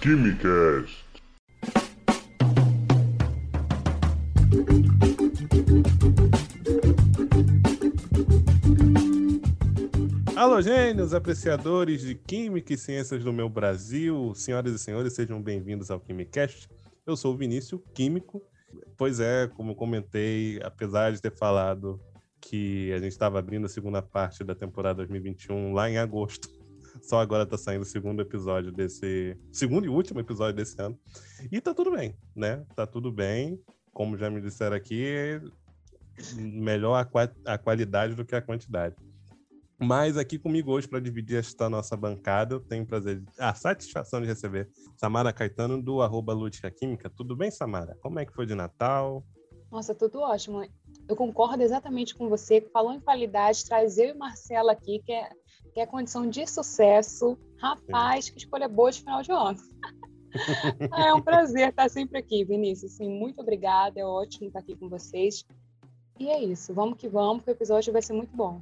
Quimicast. Alô, gênios, apreciadores de Química e Ciências do meu Brasil, senhoras e senhores, sejam bem-vindos ao Quimicast. Eu sou o Vinícius, químico. Pois é, como comentei, apesar de ter falado que a gente estava abrindo a segunda parte da temporada 2021 lá em agosto, só agora está saindo o segundo episódio desse. Segundo e último episódio desse ano. E tá tudo bem, né? Tá tudo bem. Como já me disseram aqui, melhor a, a qualidade do que a quantidade. Mas aqui comigo hoje para dividir esta nossa bancada, eu tenho o prazer, a satisfação de receber Samara Caetano do arroba Lúdica Química. Tudo bem, Samara? Como é que foi de Natal? Nossa, tudo ótimo. Eu concordo exatamente com você. Falou em qualidade, traz eu e Marcela aqui, que é, que é condição de sucesso. Rapaz, que escolha boa de final de ano. é um prazer estar sempre aqui, Vinícius. Sim, muito obrigada. É ótimo estar aqui com vocês. E é isso. Vamos que vamos, que o episódio vai ser muito bom.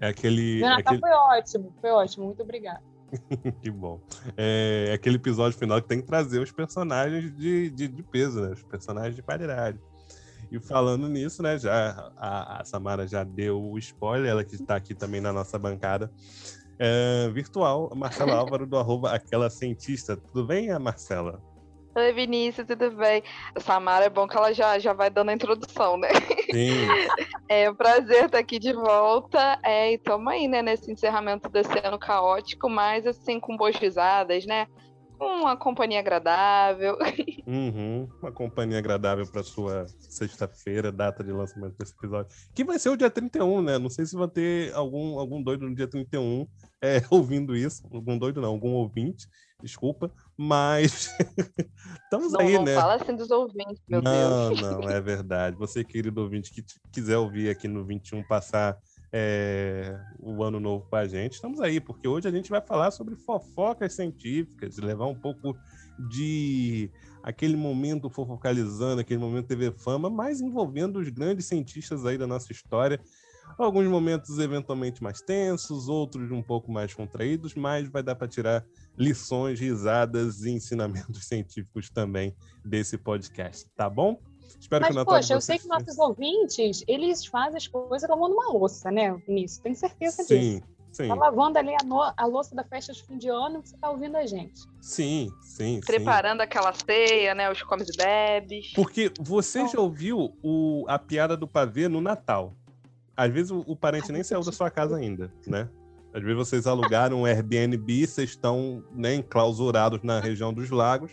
É aquele. Meu Natal aquele... foi ótimo, foi ótimo, muito obrigada. que bom. É, é aquele episódio final que tem que trazer os personagens de, de, de, peso, né? Os personagens de qualidade. E falando nisso, né? Já a, a Samara já deu o spoiler, ela que está aqui também na nossa bancada. É, virtual, Marcela Álvaro do arroba aquela cientista. Tudo bem, Marcela? Oi, Vinícius, tudo bem? Samara é bom que ela já, já vai dando a introdução, né? Sim. É um prazer estar aqui de volta. É, e estamos aí, né, nesse encerramento desse ano caótico, mas assim, com boas risadas, né? Uma companhia agradável. Uhum, uma companhia agradável para sua sexta-feira, data de lançamento desse episódio. Que vai ser o dia 31, né? Não sei se vai ter algum, algum doido no dia 31 é, ouvindo isso. Algum doido não, algum ouvinte desculpa, mas estamos não, aí, não né? Não fala assim dos ouvintes, meu não, Deus. Não, não, é verdade. Você, querido ouvinte, que quiser ouvir aqui no 21, passar é, o ano novo com a gente, estamos aí, porque hoje a gente vai falar sobre fofocas científicas, levar um pouco de aquele momento fofocalizando, aquele momento TV Fama, mas envolvendo os grandes cientistas aí da nossa história Alguns momentos eventualmente mais tensos, outros um pouco mais contraídos, mas vai dar para tirar lições, risadas e ensinamentos científicos também desse podcast, tá bom? Espero mas, que o poxa, eu sei que nossos ouvintes, eles fazem as coisas como numa louça, né, Vinícius? Tenho certeza sim, disso. Sim. Tá lavando ali a, no, a, louça da festa de fim de ano você tá ouvindo a gente. Sim, sim. Preparando sim. aquela ceia, né? Os comes e bebes. Porque você já ouviu o, a piada do pavê no Natal. Às vezes o, o parente nem saiu da sua casa ainda, né? Às vezes vocês alugaram um Airbnb, vocês estão né, enclausurados na região dos lagos,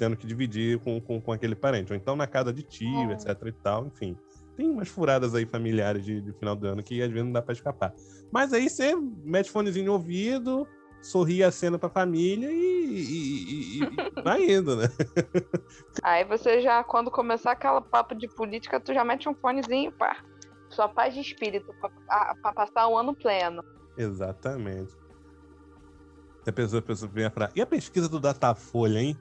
tendo que dividir com, com, com aquele parente. Ou então na casa de tio, etc e tal, enfim. Tem umas furadas aí familiares de, de final do ano que às vezes não dá para escapar. Mas aí você mete fonezinho no ouvido, sorri a cena pra família e, e, e, e, vai indo, né? Aí você já, quando começar aquela papo de política, tu já mete um fonezinho, pá sua paz de espírito para passar o ano pleno. Exatamente. A pessoa, a pessoa vem a E a pesquisa do Datafolha, hein?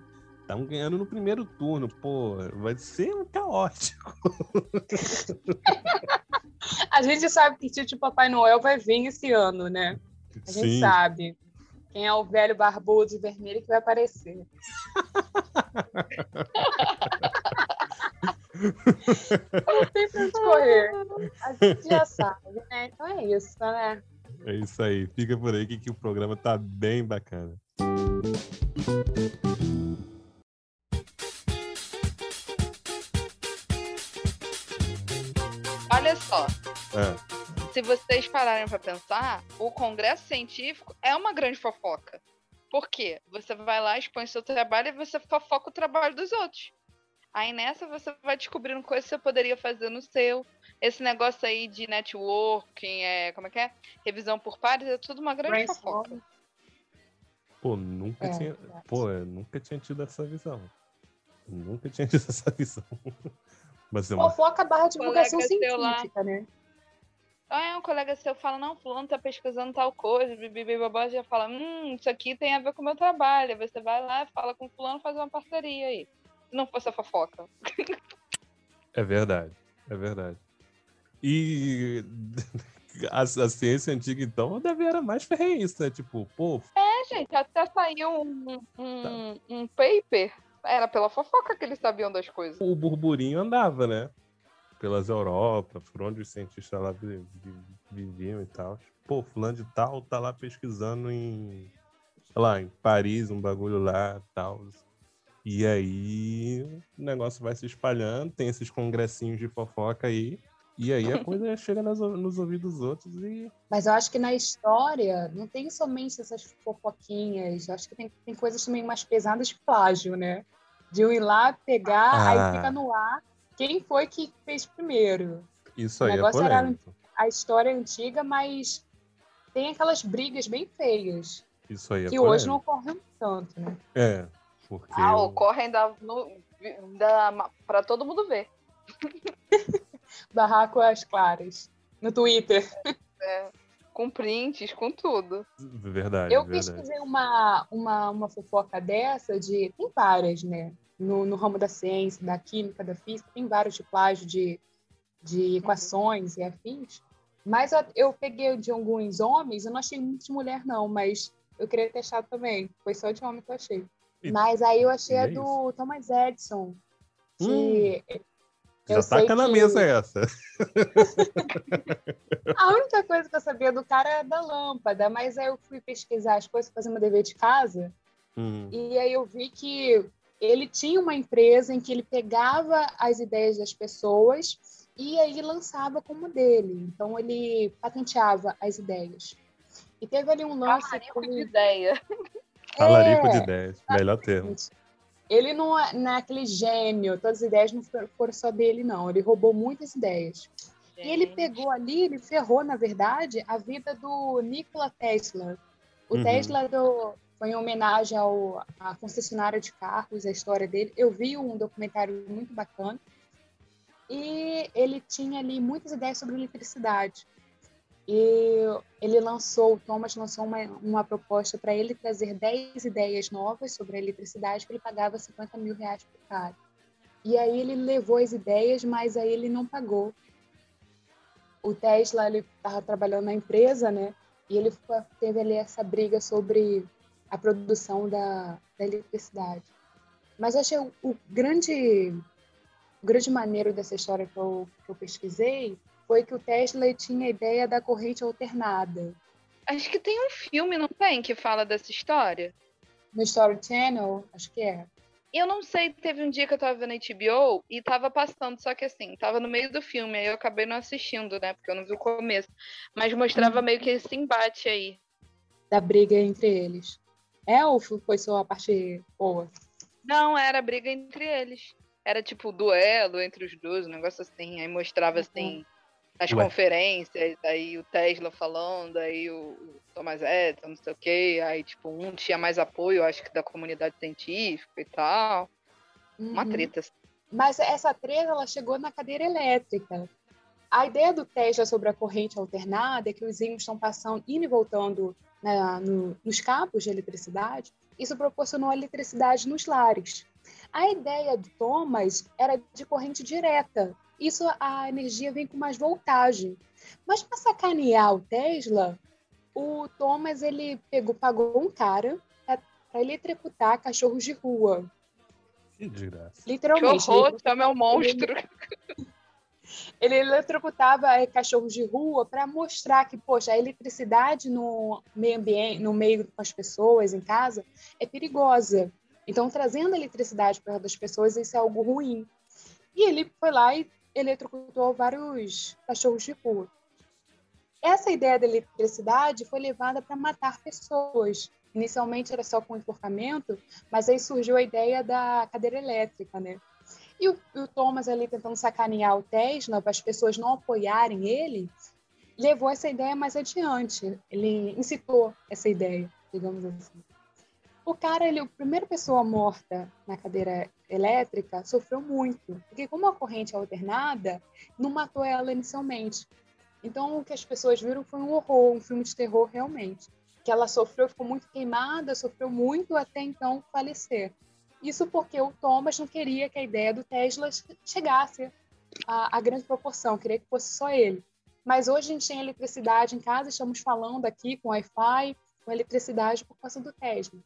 Estão ganhando no primeiro turno, pô, vai ser um caótico. a gente sabe que o tio Papai Noel vai vir esse ano, né? A gente Sim. sabe. Quem é o velho barbudo de vermelho que vai aparecer. Não tem pra escorrer. A gente já sabe, né? Então é isso, né? É isso aí. Fica por aí que, que o programa tá bem bacana. Olha só. É. Se vocês pararem para pensar, o congresso científico é uma grande fofoca. Por quê? Você vai lá, expõe seu trabalho e você fofoca o trabalho dos outros. Aí nessa você vai descobrindo coisas que você poderia fazer no seu. Esse negócio aí de networking, é, como é que é? Revisão por pares, é tudo uma grande fofoca. Pô, nunca é, tinha. É. Pô, eu nunca tinha tido essa visão. nunca tinha tido essa visão. Mas é uma... Fofoca barra divulgação científica, né? Ah, um colega seu fala, não, fulano tá pesquisando tal coisa, bibi, babá, já fala, hum, isso aqui tem a ver com o meu trabalho. Aí você vai lá, fala com fulano, faz uma parceria aí não fosse a fofoca. É verdade, é verdade. E a, a, ciência antiga, então, deve era mais ferreísta, né? Tipo, pô. É, gente, até saiu um, um, tá. um paper. Era pela fofoca que eles sabiam das coisas. O burburinho andava, né? Pelas Europa, por onde os cientistas lá viviam e tal. Pô, fulano de tal tá lá pesquisando em, lá, em Paris, um bagulho lá tal. E aí o negócio vai se espalhando, tem esses congressinhos de fofoca aí. E aí a coisa chega nos, nos ouvidos dos outros e. Mas eu acho que na história não tem somente essas fofoquinhas. Eu acho que tem, tem coisas também mais pesadas de plágio, né? De eu ir lá pegar, ah. aí fica no ar quem foi que fez primeiro. Isso aí o é negócio é era a história antiga, mas tem aquelas brigas bem feias. Isso aí é Que polêmico. hoje não ocorrem tanto, né? É. Porque ah, ocorrem da, da, pra todo mundo ver. Barraco às claras. No Twitter. É, com prints, com tudo. Verdade. Eu verdade. pesquisei uma, uma, uma fofoca dessa de. Tem várias, né? No, no ramo da ciência, da química, da física, tem vários de plágio de, de equações e afins. Mas eu, eu peguei de alguns homens, eu não achei muito de mulher, não, mas eu queria testar também. Foi só de homem que eu achei. Mas aí eu achei a é do Thomas Edison. Que hum. Já taca na mesa essa. a única coisa que eu sabia do cara era da lâmpada, mas aí eu fui pesquisar as coisas, fazer uma dever de casa, hum. e aí eu vi que ele tinha uma empresa em que ele pegava as ideias das pessoas e aí lançava como dele. Então ele patenteava as ideias. E teve ali um lance. com... de ideia. Talarico é, de ideias, melhor termo. Ele não é, não é aquele gênio, todas as ideias não foram só dele, não. Ele roubou muitas ideias. Gente. E ele pegou ali, ele ferrou, na verdade, a vida do Nikola Tesla. O uhum. Tesla do, foi em homenagem ao, à concessionária de carros, a história dele. Eu vi um documentário muito bacana. E ele tinha ali muitas ideias sobre eletricidade. E ele lançou, o Thomas lançou uma, uma proposta para ele trazer 10 ideias novas sobre a eletricidade, que ele pagava 50 mil reais por cara. E aí ele levou as ideias, mas aí ele não pagou. O Tesla, ele estava trabalhando na empresa, né? E ele teve ali essa briga sobre a produção da, da eletricidade. Mas eu achei o, o grande, o grande maneiro dessa história que eu, que eu pesquisei foi que o Tesla tinha a ideia da corrente alternada. Acho que tem um filme, não tem, que fala dessa história? No Story Channel, acho que é. Eu não sei, teve um dia que eu tava vendo HBO e tava passando, só que assim, tava no meio do filme, aí eu acabei não assistindo, né? Porque eu não vi o começo. Mas mostrava hum. meio que esse embate aí. Da briga entre eles. É ou foi só a parte boa? Não, era briga entre eles. Era tipo duelo entre os dois, um negócio assim. Aí mostrava assim nas Ué. conferências, aí o Tesla falando, aí o, Thomas Edison, não sei o quê, aí tipo, um tinha mais apoio, acho que da comunidade científica e tal. Uhum. Uma treta. Assim. Mas essa treta, ela chegou na cadeira elétrica. A ideia do Tesla sobre a corrente alternada é que os ímãs estão passando, indo e voltando né, no, nos campos de eletricidade, isso proporcionou eletricidade nos lares. A ideia do Thomas era de corrente direta, isso a energia vem com mais voltagem. Mas para sacanear o Tesla, o Thomas ele pegou, pagou um cara para eletrocutar cachorros de rua. Que desgraça. Literalmente. Que horror, ele, é um monstro. Ele, ele eletrocutava é, cachorros de rua para mostrar que, poxa, a eletricidade no meio ambiente, no meio com as pessoas, em casa, é perigosa. Então, trazendo a eletricidade para as pessoas, isso é algo ruim. E ele foi lá e eletrocutou vários cachorros de rua. Essa ideia da eletricidade foi levada para matar pessoas. Inicialmente era só com enforcamento, mas aí surgiu a ideia da cadeira elétrica, né? E o, o Thomas ali tentando sacanear o Tesla para as pessoas não apoiarem ele, levou essa ideia mais adiante. Ele incitou essa ideia, digamos assim. O cara, ele, a primeira pessoa morta na cadeira elétrica sofreu muito, porque como a corrente é alternada, não matou ela inicialmente. Então, o que as pessoas viram foi um horror, um filme de terror realmente. Que ela sofreu, ficou muito queimada, sofreu muito até então falecer. Isso porque o Thomas não queria que a ideia do Tesla chegasse à, grande proporção, queria que fosse só ele. Mas hoje a gente tem eletricidade em casa, estamos falando aqui com Wi-Fi, com eletricidade por causa do Tesla.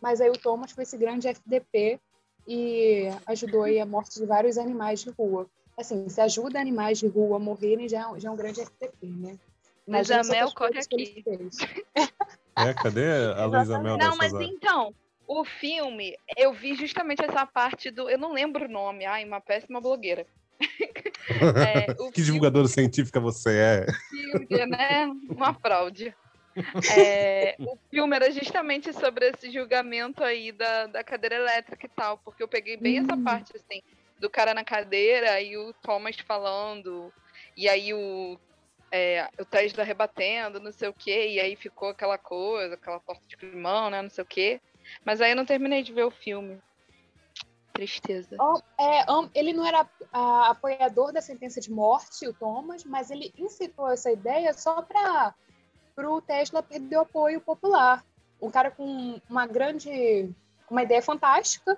Mas aí o Thomas foi esse grande FDP e ajudou aí a morte de vários animais de rua. Assim, se ajuda animais de rua a morrerem, já é, já é um grande FDP, né? Mas a Mel corre aqui. É, cadê a Luísa Mel Não, mas então, o filme, eu vi justamente essa parte do. Eu não lembro o nome, ai, uma péssima blogueira. é, que filme, divulgadora científica você é? Filme, né? Uma fraude. É, o filme era justamente sobre esse julgamento aí da, da cadeira elétrica e tal, porque eu peguei bem essa hum. parte, assim, do cara na cadeira e o Thomas falando, e aí o, é, o Tesla rebatendo, não sei o quê, e aí ficou aquela coisa, aquela torta de climão, né, não sei o quê. Mas aí eu não terminei de ver o filme. Tristeza. É, ele não era a, apoiador da sentença de morte, o Thomas, mas ele incitou essa ideia só para o Tesla perder o apoio popular. Um cara com uma grande, uma ideia fantástica,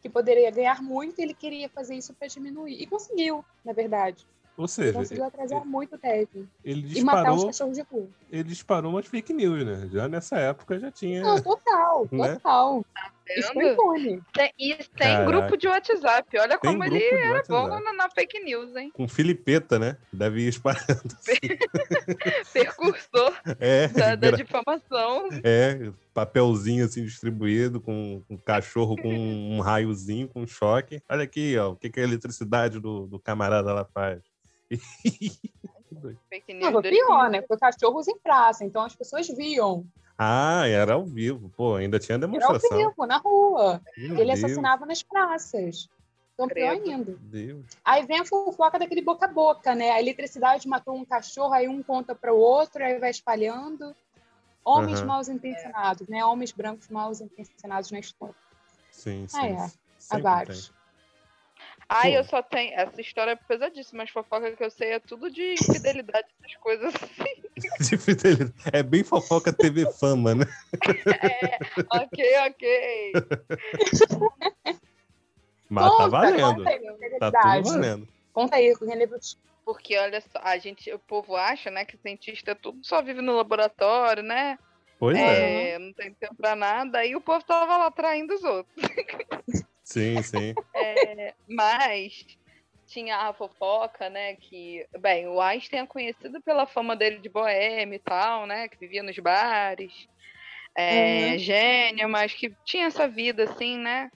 que poderia ganhar muito, ele queria fazer isso para diminuir. E conseguiu, na verdade. Ou seja, ele conseguiu atrasar ele, muito o Tesla. Ele disparou, e matar os cachorros de rua. Ele disparou umas fake news, né? Já nessa época já tinha. Não, total, né? total. Tá isso foi impune. Tem, e tem grupo de WhatsApp. Olha tem como ele era bom na, na, fake news, hein? Com Filipeta, né? Deve ir espalhando. Assim. Percursor é, da, da difamação. É, papelzinho assim distribuído com um cachorro com um raiozinho, com um choque. Olha aqui, ó, o que, que a eletricidade do, do camarada lá faz. Fake news. Não, foi pior, né? Foi cachorros em praça, então as pessoas viam. Ah, era ao vivo. Pô, ainda tinha demonstração. Era ao vivo, na rua. Meu Ele Deus. assassinava nas praças. Então, pior ainda. Deus. Aí vem a fofoca daquele boca a boca, né? A eletricidade matou um cachorro, aí um conta para o outro, aí vai espalhando. Homens uhum. mal intencionados, né? Homens brancos mal intencionados na história. Sim, sim. Ah, é. Há vários. Ai, eu só tenho. Essa história é pesadíssima, mas fofoca que eu sei é tudo de infidelidade, essas coisas assim. De fidelidade. É bem fofoca TV fama, né? É, ok, ok. Mas conta, tá valendo. Conta aí, tá tudo valendo. Conta aí, Porque, olha só, a gente, o povo acha, né, que cientista tudo só vive no laboratório, né? Pois é. é. Não tem tempo pra nada. Aí o povo tava lá traindo os outros. Sim, sim. É, mas tinha a fofoca, né? Que, bem, o Einstein é conhecido pela fama dele de boêmio e tal, né? Que vivia nos bares. É, uhum. Gênio, mas que tinha essa vida assim, né?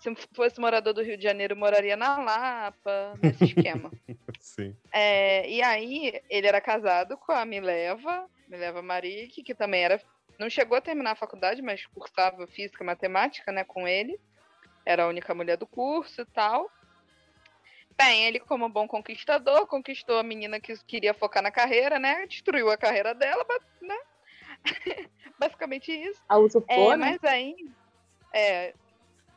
Se fosse morador do Rio de Janeiro, moraria na Lapa, nesse esquema. Sim. É, e aí, ele era casado com a Mileva, Mileva Marique, que também era. Não chegou a terminar a faculdade, mas cursava física e matemática, né, com ele era a única mulher do curso e tal. Bem, ele, como bom conquistador, conquistou a menina que queria focar na carreira, né? Destruiu a carreira dela, né? Basicamente isso. A usurpou, é, né? Mas aí, é,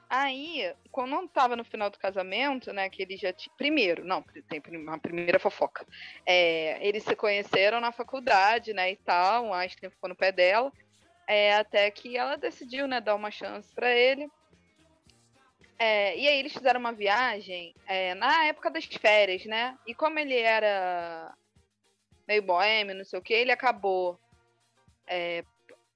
aí, quando não tava no final do casamento, né, que ele já tinha... Primeiro, não, tem uma primeira fofoca. É, eles se conheceram na faculdade, né, e tal, o Einstein ficou no pé dela, é, até que ela decidiu, né, dar uma chance para ele. É, e aí eles fizeram uma viagem é, na época das férias, né? E como ele era meio boêmio, não sei o que, ele acabou. É,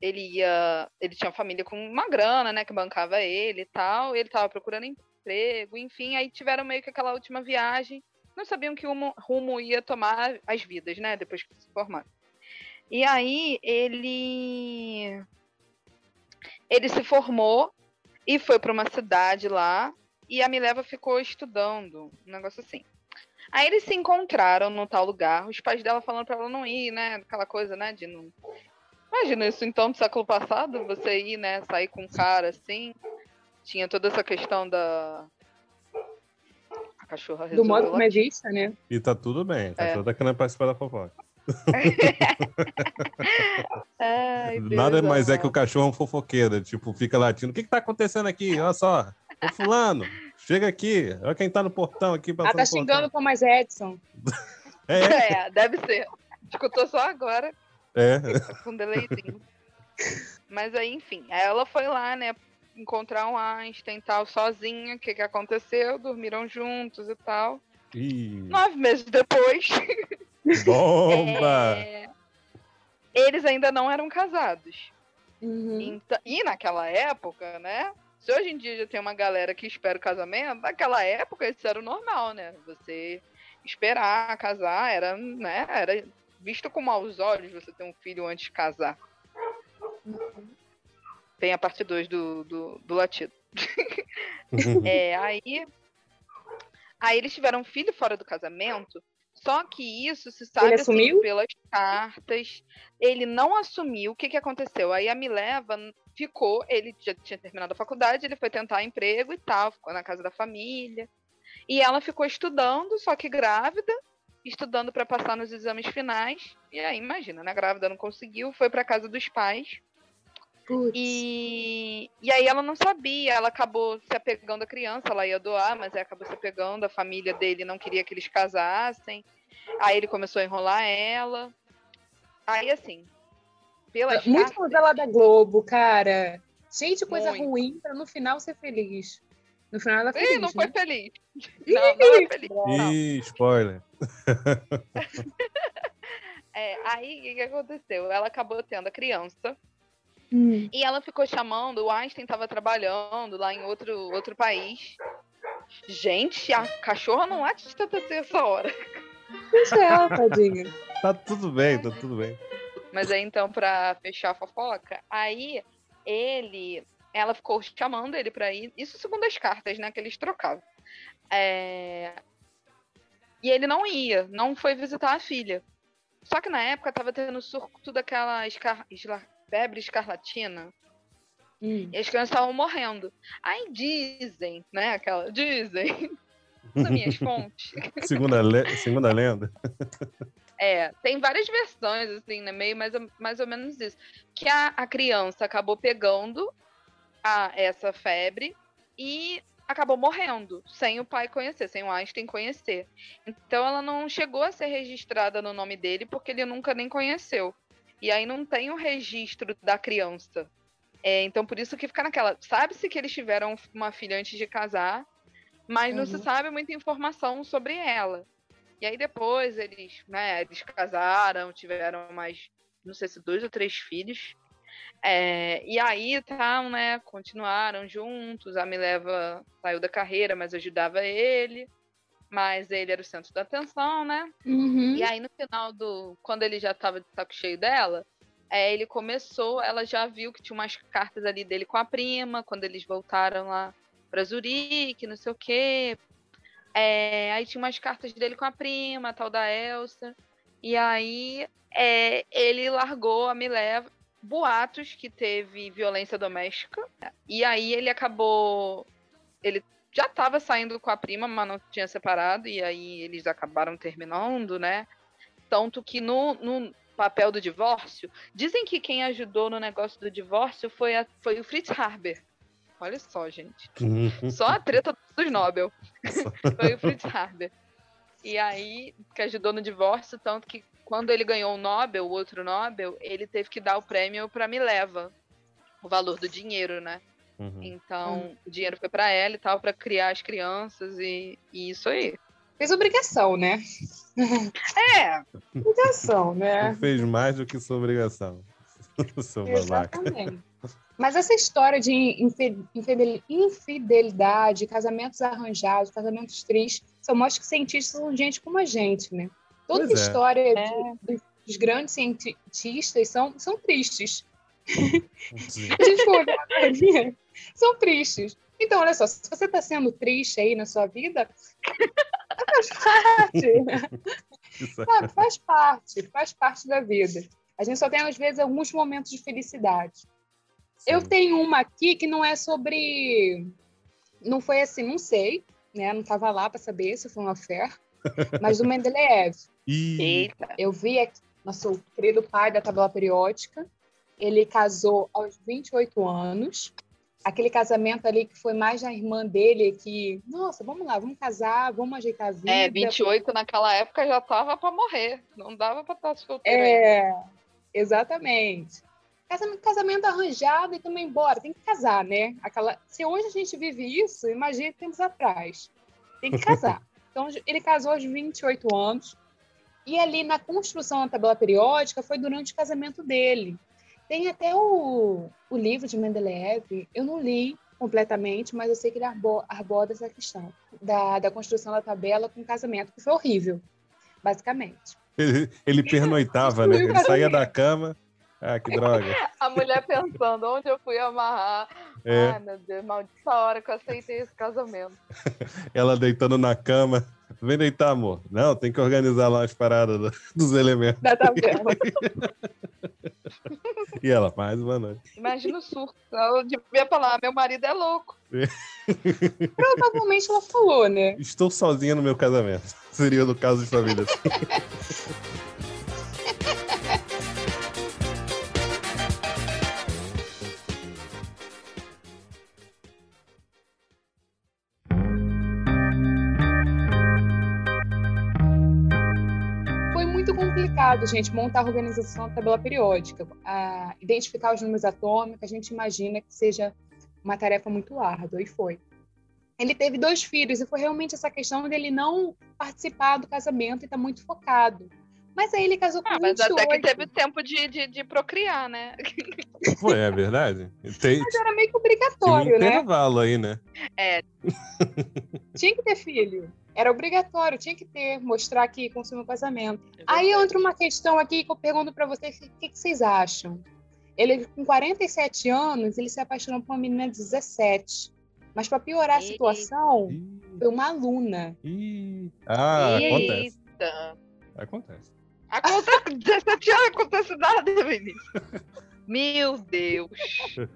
ele ia. Ele tinha família com uma grana, né? Que bancava ele e tal. E ele tava procurando emprego, enfim. Aí tiveram meio que aquela última viagem. Não sabiam que rumo, rumo ia tomar as vidas, né? Depois que se formaram. E aí ele. Ele se formou e foi para uma cidade lá e a Mileva ficou estudando, um negócio assim. Aí eles se encontraram no tal lugar, os pais dela falando para ela não ir, né? Aquela coisa, né? De não. Imagina isso então do século passado, você ir, né? Sair com um cara assim. Tinha toda essa questão da. A cachorra Do modo como existe, né? E tá tudo bem, tá é. toda querendo participar da fofoca. Ai, Nada mais é que o cachorro é um fofoqueiro, tipo, fica latindo. O que, que tá acontecendo aqui? Olha só. Ô, fulano, chega aqui. Olha quem tá no portão aqui. Ah, tá xingando o Thomas Edson. é. é, deve ser. Escutou só agora. É. Com deleitinho. Mas aí, enfim, ela foi lá, né, encontrar um Einstein e tal, sozinha. O que que aconteceu? Dormiram juntos e tal. Ih. Nove meses depois, Bomba! É, Eles ainda não eram casados. Uhum. Então- e naquela época, né? Se hoje em dia já tem uma galera que espera o casamento, naquela época isso era o normal, né? Você esperar casar era, né? Era visto com maus olhos você ter um filho antes de casar. Tem a parte 2 do, do, do latido. É, aí, aí eles tiveram um filho fora do casamento, só que isso se sabe assim, assumiu? pelas cartas. Ele não assumiu. O que, que aconteceu? Aí a Mileva ficou, ele já tinha terminado a faculdade, ele foi tentar emprego e tal, ficou na casa da família. E ela ficou estudando, só que grávida, estudando para passar nos exames finais. E aí, imagina, né? Grávida não conseguiu, foi para casa dos pais. Putz. E, e aí ela não sabia, ela acabou se apegando à criança, ela ia doar, mas acabou se apegando, a família dele não queria que eles casassem. Aí ele começou a enrolar ela. Aí assim, pelas Muito cartas- novela da Globo, cara. Cheio de coisa Muito. ruim pra no final ser feliz. No final ela é Ih, feliz, não foi né? feliz. Não, não é feliz. Não. Ih, spoiler. É, aí o que aconteceu? Ela acabou tendo a criança Hum. e ela ficou chamando. O Einstein estava trabalhando lá em outro, outro país. Gente, a cachorra não late de tanto assim essa hora. Deixa ela, tadinha. Tá tudo bem, tá tudo bem. Mas aí então, pra fechar a fofoca, aí ele. Ela ficou chamando ele pra ir. Isso segundo as cartas, né? Que eles trocavam. É, E ele não ia, não foi visitar a filha. Só que na época tava tendo surto daquela escar... esla- febre escarlatina. Hum. E as crianças estavam morrendo. Aí dizem, né? Aquela. Dizem. Nas minhas fontes. Segunda, le- segunda lenda. É, tem várias versões, assim, né? Meio mais ou, mais ou menos isso. Que a, a criança acabou pegando a, essa febre e acabou morrendo, sem o pai conhecer, sem o Einstein conhecer. Então ela não chegou a ser registrada no nome dele porque ele nunca nem conheceu. E aí não tem o registro da criança. É, então por isso que fica naquela. Sabe-se que eles tiveram uma filha antes de casar, mas não se Uhum. sabe muita informação sobre ela. E aí depois eles, né, eles casaram, tiveram mais, não sei se dois ou três filhos. É, e aí, tá, né, continuaram juntos, a Mileva saiu da carreira, mas ajudava ele. Mas ele era o centro da atenção, né? Uhum. E aí no final do. Quando ele já tava de saco cheio dela, é, ele começou, ela já viu que tinha umas cartas ali dele com a prima, quando eles voltaram lá pra Zurique, não sei o quê. É, aí tinha umas cartas dele com a prima, a tal da Elsa. E aí é, ele largou a Mileva. Boatos que teve violência doméstica. E aí ele acabou. Ele já estava saindo com a prima, mas não tinha separado. E aí eles acabaram terminando, né? Tanto que no, no papel do divórcio, dizem que quem ajudou no negócio do divórcio foi, a- foi o Fritz Harber. Olha só, gente. Só a treta dos Nobel. Foi o Fritz Harber. E aí, que ajudou no divórcio, tanto que quando ele ganhou o Nobel, o outro Nobel, ele teve que dar o prêmio pra Mileva. O valor do dinheiro, né? Uhum. Então, o dinheiro foi pra ela e tal, pra criar as crianças e, e isso aí. Fez obrigação, né? É, Obrigação, né? Fez mais do que sua obrigação. Seu babaca. Exatamente. Mas essa história de infidelidade, casamentos arranjados, casamentos tristes, só mostra que cientistas são gente como a gente, né? Toda Pois é. história É. de- dos, dos grandes cientistas são, são tristes. Sim. A gente for olhar pra linha, são tristes. Então, olha só, se você está sendo triste aí na sua vida, faz parte. É- Sabe, faz parte, faz parte da vida. A gente só tem, às vezes, alguns momentos de felicidade. Eu sim. tenho uma aqui que não é sobre. Não foi assim, não sei, né? Não estava lá para saber se foi uma fé, mas do Mendeleev. Eita. Eu vi aqui, nosso querido pai da tabela periódica. Ele casou aos 28 anos. Aquele casamento ali que foi mais da irmã dele, que, nossa, vamos lá, vamos casar, vamos ajeitar a vida. É, 28 naquela época já tava pra morrer. Não dava pra estar solteiro ainda. É, exatamente. Casamento, casamento arranjado e também embora. Tem que casar, né? Aquela, se hoje a gente vive isso, imagine tempos atrás. Tem que casar. Então, ele casou aos 28 anos. E ali na construção da tabela periódica foi durante o casamento dele. Tem até o, o livro de Mendeleev, eu não li completamente, mas eu sei que ele aborda essa questão da, da construção da tabela com o casamento, que foi horrível, basicamente. Ele, ele pernoitava, né? Ele saía da cama. Ah, que droga. A mulher pensando, onde eu fui amarrar? É. Ai, meu Deus, maldita hora que eu aceitei esse casamento. Ela deitando na cama. Vem deitar, amor. Não, tem que organizar lá as paradas dos elementos. Da tabela. e ela, mais uma noite. Imagina o surto. Ela devia falar, meu marido é louco. Provavelmente ela falou, né? Estou sozinha no meu casamento. Seria no caso de família. gente, montar a organização da tabela periódica. A identificar os números atômicos, a gente imagina que seja uma tarefa muito árdua, e foi. Ele teve dois filhos, e foi realmente essa questão dele não participar do casamento e estar tá muito focado. Mas aí ele casou com ah, mas 28. até que teve tempo de, de, de procriar, né? Foi, é verdade. Tem, mas era meio que obrigatório, um né? intervalo aí, né? É. Tinha que ter filho. Era obrigatório, tinha que ter, mostrar que consumiu o casamento. É aí entra uma questão aqui que eu pergunto para vocês, o que, que, vocês acham? Ele, com 47 anos, ele se apaixonou por uma menina de 17. Mas para piorar a situação, foi uma aluna. Ah, acontece. Acontece. Acontece, com 17 anos acontece nada, Vinícius. Meu Deus.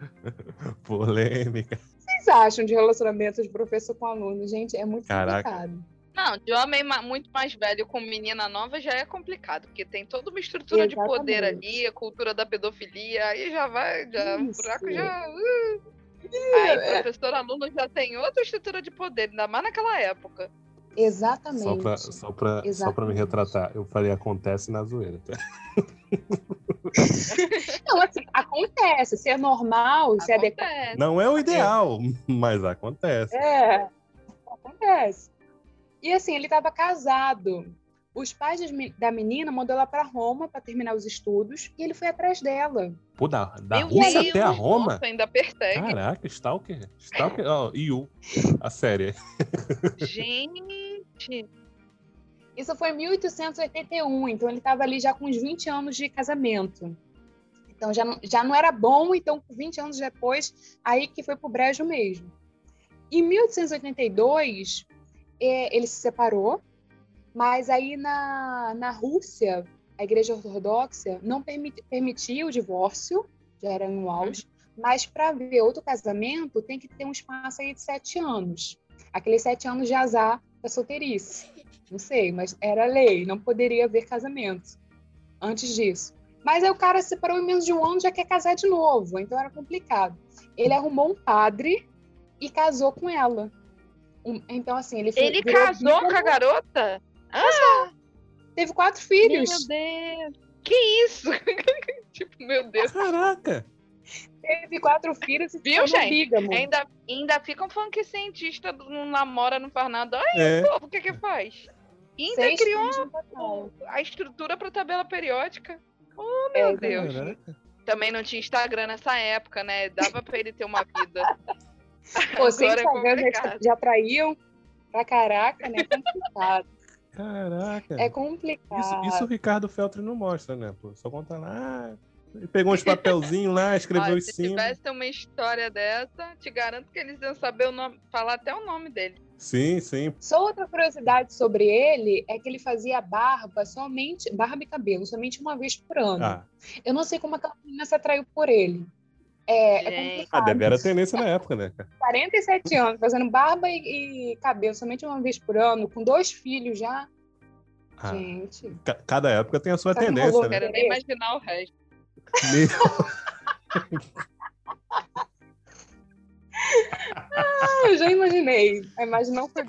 Polêmica vocês acham de relacionamento de professor com aluno? Gente, é muito Caraca. complicado. Não, de homem muito mais velho com menina nova já é complicado, porque tem toda uma estrutura Exatamente. de poder ali, a cultura da pedofilia, aí já vai, já, o buraco já. Uh. Aí, é. professor aluno já tem outra estrutura de poder, ainda mais naquela época. Exatamente. Só pra me retratar, eu falei acontece na zoeira. Tá? Não, assim, acontece. Se é normal, se é adequado. Não é o ideal, é. mas acontece. É, acontece. E assim, ele estava casado. Os pais da menina mandou ela para Roma para terminar os estudos e ele foi atrás dela. Pô, da, da Rússia Deus, até a Roma? Nossa, ainda persegue. Caraca, Stalker. Stalker, ó, oh, Yu, a série. Gente. Isso foi em 1881, então ele estava ali já com uns 20 anos de casamento. Então já não, já não era bom, então 20 anos depois, aí que foi pro brejo mesmo. Em 1882, é, ele se separou, mas aí na, na Rússia, a igreja ortodoxa não permit, permitia o divórcio, já era no auge, mas para ver outro casamento tem que ter um espaço aí de sete anos. Aqueles sete anos de azar da solteirice. Não sei, mas era lei, não poderia haver casamento antes disso. Mas aí o cara se separou em menos de um ano já quer casar de novo, então era complicado. Ele arrumou um padre e casou com ela. Um, então, assim, ele Ele casou com a garota? Ah! Teve quatro filhos. Meu Deus! Que isso? tipo, meu Deus. Caraca! Teve quatro filhos e Viu, gente? Bígamo. Ainda, ainda ficam falando que cientista não namora, não faz nada. Aí, é. povo, o que que faz? ainda Seis criou a estrutura para tabela periódica. Oh, meu é, Deus. Caraca. Também não tinha Instagram nessa época, né? Dava para ele ter uma vida. Pô, sem é Instagram é já, já traíam pra caraca, né? É complicado. Caraca. É complicado. Isso, isso o Ricardo Feltri não mostra, né? Pô? Só conta lá. Ah, ele pegou uns papelzinhos lá, escreveu Olha, em se cima. Se tivesse uma história dessa, te garanto que eles iam saber o nome, falar até o nome dele. Sim, sim. Só outra curiosidade sobre ele é que ele fazia barba somente, barba e cabelo, somente uma vez por ano. Ah. Eu não sei como a menina se atraiu por ele. É, é ah, deve era a tendência na época, né? 47 anos, fazendo barba e, e, cabelo somente uma vez por ano, com dois filhos já. Ah. Gente. Cada época tem a sua tendência, né? Não quero nem imaginar o resto. Ah, eu já imaginei. A imagem não foi.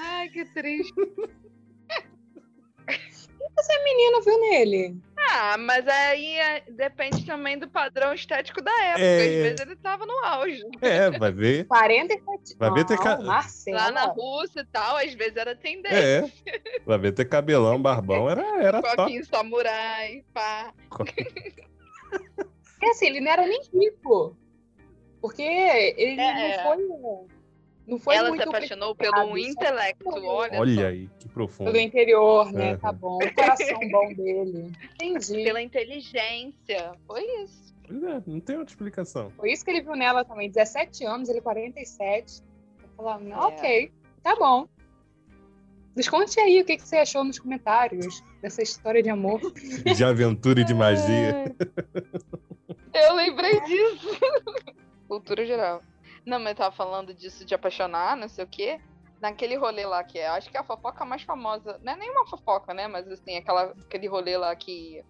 Ai, que triste. O que essa menina viu nele? Ah, mas aí é- depende também do padrão estético da época. É. Às vezes ele tava no auge. É, vai ver. 47 Vai ver ter ca-. Lá na Rússia e tal, às vezes era tendência. É. Vai ver ter cabelão, barbão, era, era top. Coquinho samurai, pá. É assim, ele não era nem rico. Porque ele É. não foi. Não foi Ela se apaixonou pelo intelecto, olha, Olha só. aí, que profundo. pelo interior, né? Uhum. Tá bom. O coração bom dele. Entendi. Pela inteligência. Foi isso. Pois é, não tem outra explicação. Foi isso que ele viu nela também. 17 anos, ele 47. Eu falava, É. ok, tá bom. Nos conte aí o que, que você achou nos comentários dessa história de amor. De aventura e de magia. Eu lembrei disso. Cultura geral. Não, mas eu tava falando disso de apaixonar, não sei o quê. Naquele rolê lá que é, acho que é a fofoca mais famosa. Não é nenhuma fofoca, né? Mas assim, aquela, aquele rolê lá que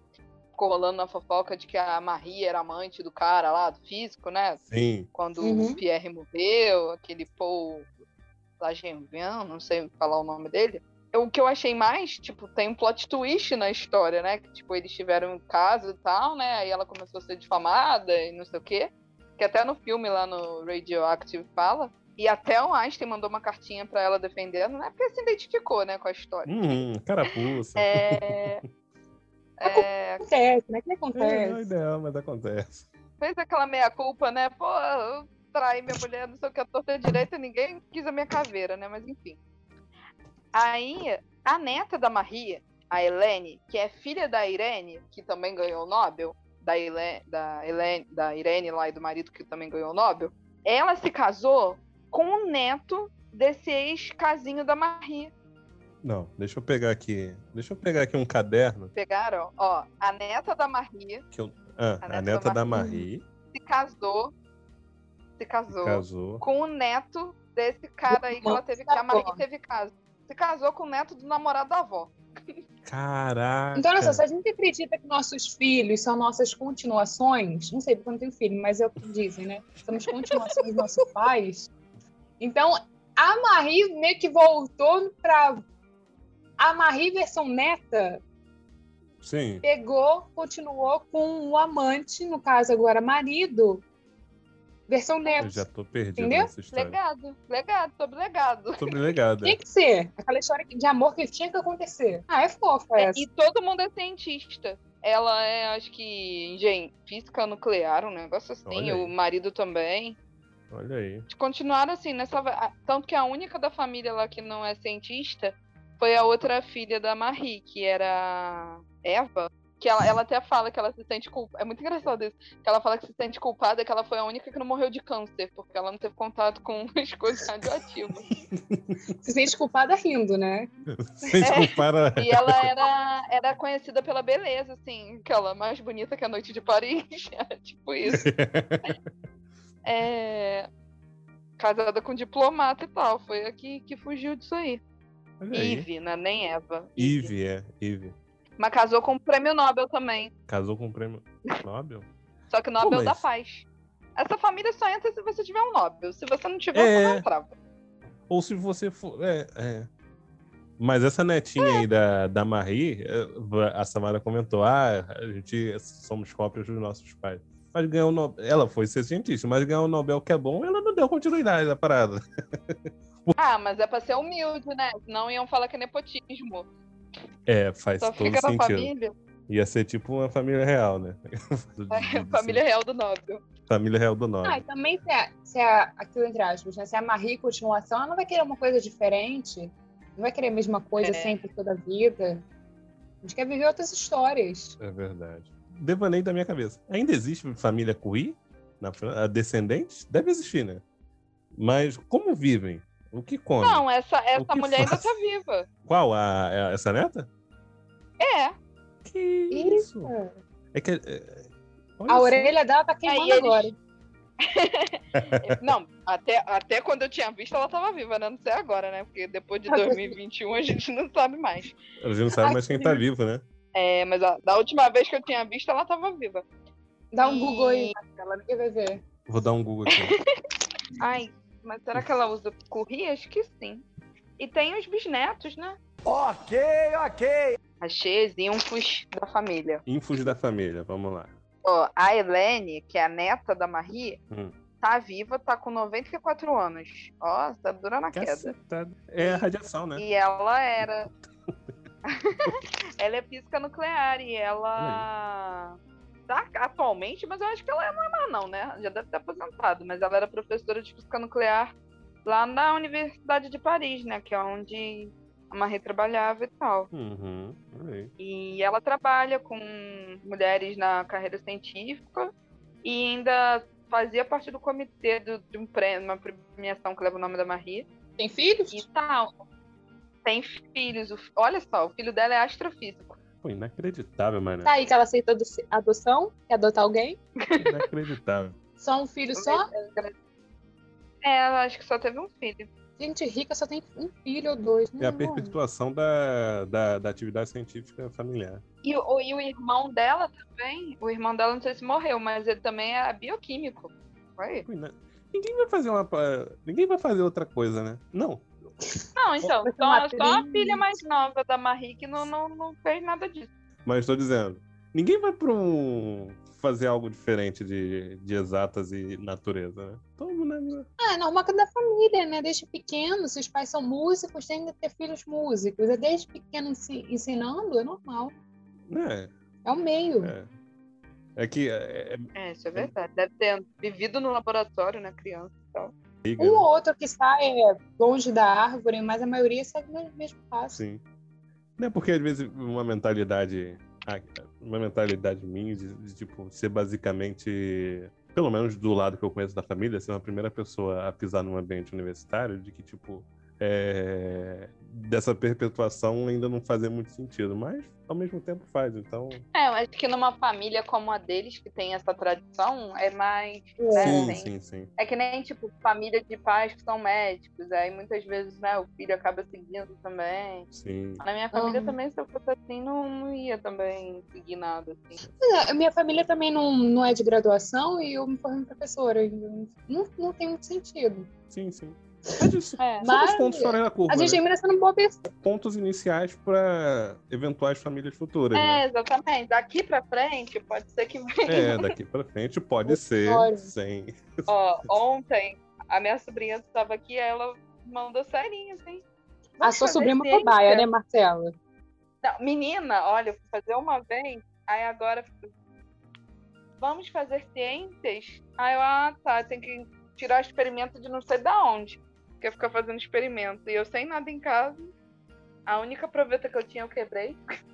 ficou rolando na fofoca de que a Marie era amante do cara lá, do físico, né? Sim. Quando Uhum. o Pierre morreu, aquele Paul Lagenvian, não sei falar o nome dele. O que eu achei mais, tipo, tem um plot twist na história, né? Que, tipo, eles tiveram um caso e tal, né? Aí ela começou a ser difamada e não sei o quê. Que até no filme lá no Radioactive fala. E até o Einstein mandou uma cartinha pra ela defendendo, né? Porque se identificou, né, com a história. Uhum, carapuça. É... é... Acontece, né? O que É, não é acontece? ideal, mas acontece. fez aquela meia-culpa, né? Pô, eu traí minha mulher, não sei o que, a torta direita, ninguém quis a minha caveira, né? Mas enfim. Aí, a neta da Maria, a Helene, que é filha da Irene, que também ganhou o Nobel, da, Ile, da, Helene, da Irene lá e do marido que também ganhou o Nobel, ela se casou com o neto desse ex-casinho da Maria. Não, deixa eu pegar aqui. Deixa eu pegar aqui um caderno. Pegaram? Ó, a neta da Maria Que eu... Ah, A a, neta neta da da Marie se casou. Se casou. casou. com o neto desse cara aí que ela teve, que a Maria teve caso. Se casou com o neto do namorado da avó. Caraca. Então, olha só, se a gente acredita que nossos filhos são nossas continuações, não sei porque eu não tenho filho, mas é o que dizem, né? Somos continuações dos nossos pais. Então, a Marie meio que voltou pra. A Marie versão neta Sim. pegou, continuou com o amante, no caso agora marido, versão Eu neto. já tô perdido Entendeu? nessa história. Legado, legado, sobre legado. Sobre legado. Tinha que ser. Aquela história de amor que tinha que acontecer. Ah, é fofa essa. E todo mundo é cientista. Ela é, acho que, engen... física nuclear, um negócio assim. O marido também. Olha aí. Continuaram assim, nessa. Tanto que a única da família lá que não é cientista foi a outra filha da Marie, que era Eva. Que ela, ela até fala que ela se sente culpada. É muito engraçado isso. Que ela fala que se sente culpada que ela foi a única que não morreu de câncer, porque ela não teve contato com as coisas radioativas. Se sente culpada rindo, né? Sem É. culpar a... E ela era, era conhecida pela beleza, assim, aquela mais bonita que a noite de Paris. Era tipo isso. É, Casada com diplomata e tal. Foi a que, que fugiu disso aí. Olha aí. Eve, né? Nem Eva. Eve, é. Eve. Mas casou com o prêmio Nobel também. Casou com o prêmio Nobel? Só que o Nobel mas- da Paz. Essa família só entra se você tiver um Nobel. Se você não tiver, É. você não entrava. Ou se você for. É, é. Mas essa netinha aí da, da Marie, eh, a Samara comentou: ah, a gente somos cópias dos nossos pais. Mas ganhou o Nobel. Ela foi ser cientista, mas ganhar o Nobel que é bom, ela não deu continuidade à parada. Ah, mas é pra ser humilde, né? Senão iam falar que é nepotismo. É, faz Só todo fica na sentido. família. Ia ser tipo uma família real, né? família real do Nobel. Família real do Nobel. Ah, e também se é, se é aquilo entre aspas, né? Se é a Marie continuação, ela não vai querer uma coisa diferente. Não vai querer a mesma coisa É. sempre, toda a vida. A gente quer viver outras histórias. É verdade. Devaneio da minha cabeça. Ainda existe família Cui? Na, a descendentes? Deve existir, né? Mas como vivem? O que comem? Não, essa, essa mulher ainda faz? tá viva. Qual? A, a- essa neta? É. Que isso? Isso. É que. é- A orelha dela tá queimando eles- agora. Não, até, até quando eu tinha visto, ela tava viva, né? Não sei agora, né? Porque depois de 2021 a gente não sabe mais. A gente não sabe mais quem tá vivo, né? É, mas a- da última vez que eu tinha visto, ela tava viva. Dá um E- Google aí, Marcela, ninguém vai ver. Vou dar um Google aqui. Ai, mas será que ela usa curri? Acho que sim. E tem os bisnetos, né? Ok, ok. Achei as infos da família. Infos da família, vamos lá. Ó, a Helene, que é a neta da Marie, Hum. tá viva, tá com 94 anos. Ó, tá dura na queda. Cacetada. É a radiação, né? E ela era. ela é física nuclear e ela. Tá atualmente, mas eu acho que ela não é mais, não, né? Já deve ter aposentado, mas ela era professora de física nuclear lá na Universidade de Paris, né? Que é onde a Marie trabalhava e tal. Uhum. E ela trabalha com mulheres na carreira científica e ainda fazia parte do comitê do- de um prêmio, uma premiação que leva o nome da Marie Tem filhos? e tal. Tem filhos. olha só, o filho dela é astrofísico. Pô, inacreditável, mano. Tá aí que ela aceita ado- adoção, quer adotar alguém. Inacreditável. Só um filho só? É, ela acho que só teve um filho. Gente rica só tem um filho ou dois. É a perpetuação da, da, da atividade científica familiar. E, o- e o irmão dela também, o irmão dela não sei se morreu, mas ele também é bioquímico. Foi? Ina- Ninguém vai fazer uma. Ninguém vai fazer outra coisa, né? Não. Não, então, só, uma só a filha mais nova da Marie que não, não, não fez nada disso. Mas estou dizendo, ninguém vai para um fazer algo diferente de, de exatas e natureza, né? Todo mundo né? Ah, é normal que é da família, né? Desde pequeno, se os pais são músicos, tem que ter filhos músicos. É desde pequeno ensi- ensinando, é normal. né? É o meio. É. É que é, é É, isso é verdade. Deve ter vivido no laboratório, né, criança e tal. Briga, Um né? ou outro que sai é longe da árvore, mas a maioria segue o mesmo passo. Sim. Não é porque às vezes uma mentalidade. ah, Uma mentalidade minha de, de, tipo, ser basicamente. Pelo menos do lado que eu conheço da família, ser uma primeira pessoa a pisar num ambiente universitário, de que, tipo, é, dessa perpetuação ainda não fazia muito sentido, mas ao mesmo tempo faz, então. É, eu acho que numa família como a deles, que tem essa tradição, é mais. É. né, Sim, tem- sim, sim. É que nem, tipo, família de pais que são médicos. Aí muitas vezes, né, o filho acaba seguindo também. Sim. Na minha família Uhum. também, se eu fosse assim, não, não ia também seguir nada, assim. É, a minha família também não, não é de graduação e eu me formei professora. e Não, não tem muito sentido. Sim, sim. É disso. É. São os Mas pontos fora da curva. A gente né? termina sendo boa pessoa. Pontos iniciais para eventuais famílias futuras. né? É, exatamente. Daqui pra frente, pode ser que venha. É, daqui pra frente pode ser sem. Ó, ontem, a minha sobrinha estava aqui, ela mandou serinho, assim. A sua sobrinha é uma cobaia, né, Marcela? Não, menina, olha, eu fui fazer uma vez, aí agora. Vamos fazer ciências? Aí eu, ah, tá, tem que tirar experimento de não sei da onde. Quer ficar fazendo experimento. E eu sem nada em casa. A única proveta que eu tinha eu quebrei.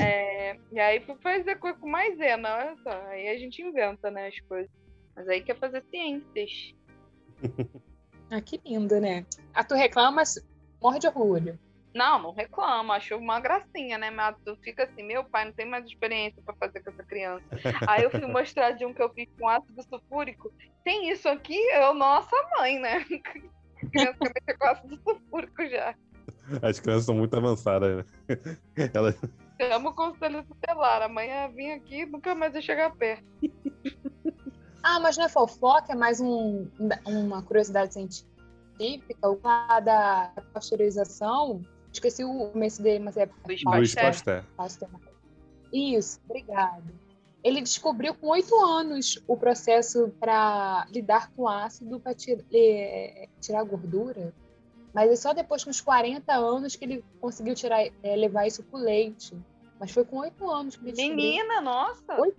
É, e aí fui fazer coisa com maisena, olha só. Aí a gente inventa, né, as coisas. Mas aí quer fazer ciências. Ah, que lindo, né? A tu reclama, morre de orgulho. Não, não reclama, acho uma gracinha, né? Mas tu fica assim, meu pai não tem mais experiência pra fazer com essa criança. Aí eu fui mostrar de um que eu fiz com ácido sulfúrico. Tem isso aqui? Eu, nossa mãe, né? A criança mexer com ácido sulfúrico já. As crianças são muito avançadas, né? Elas... Chama o conselho tutelar. Amanhã vim aqui e nunca mais ia chegar perto. Ah, mas não é fofoca, é mais um, uma curiosidade científica. O da pasteurização, esqueci o começo dele, mas é Luiz Pasteur. Pasteur. Isso, obrigado. Ele descobriu com oito anos o processo para lidar com ácido para tirar a gordura. Mas é só depois, com uns 40 anos, que ele conseguiu tirar, é, levar isso pro leite. Mas foi com oito anos que ele descobriu. Menina, nossa! Oi?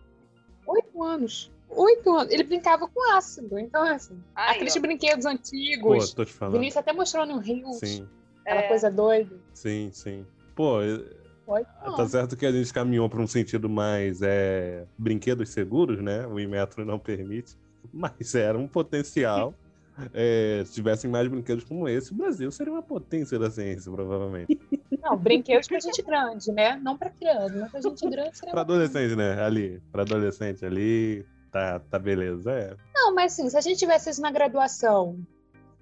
Oito anos. Oito anos. Ele brincava com ácido. Então, assim, Aí, aqueles ó. brinquedos Pô, antigos. tô te O falando. Vinícius até mostrou no Rio Sim, aquela É. coisa doida. sim, sim. Pô, eu- Oito tá anos. certo que a gente caminhou para um sentido mais é, brinquedos seguros, né? O Inmetro não permite. Mas era um potencial. É, se tivessem mais brinquedos como esse, o Brasil seria uma potência da ciência, provavelmente. Não, brinquedos pra gente grande, né? Não pra criança, mas pra gente grande seria Para bacana. adolescente, né? Ali. Para adolescente ali, tá, tá beleza. É. Não, mas assim, se a gente tivesse isso na graduação,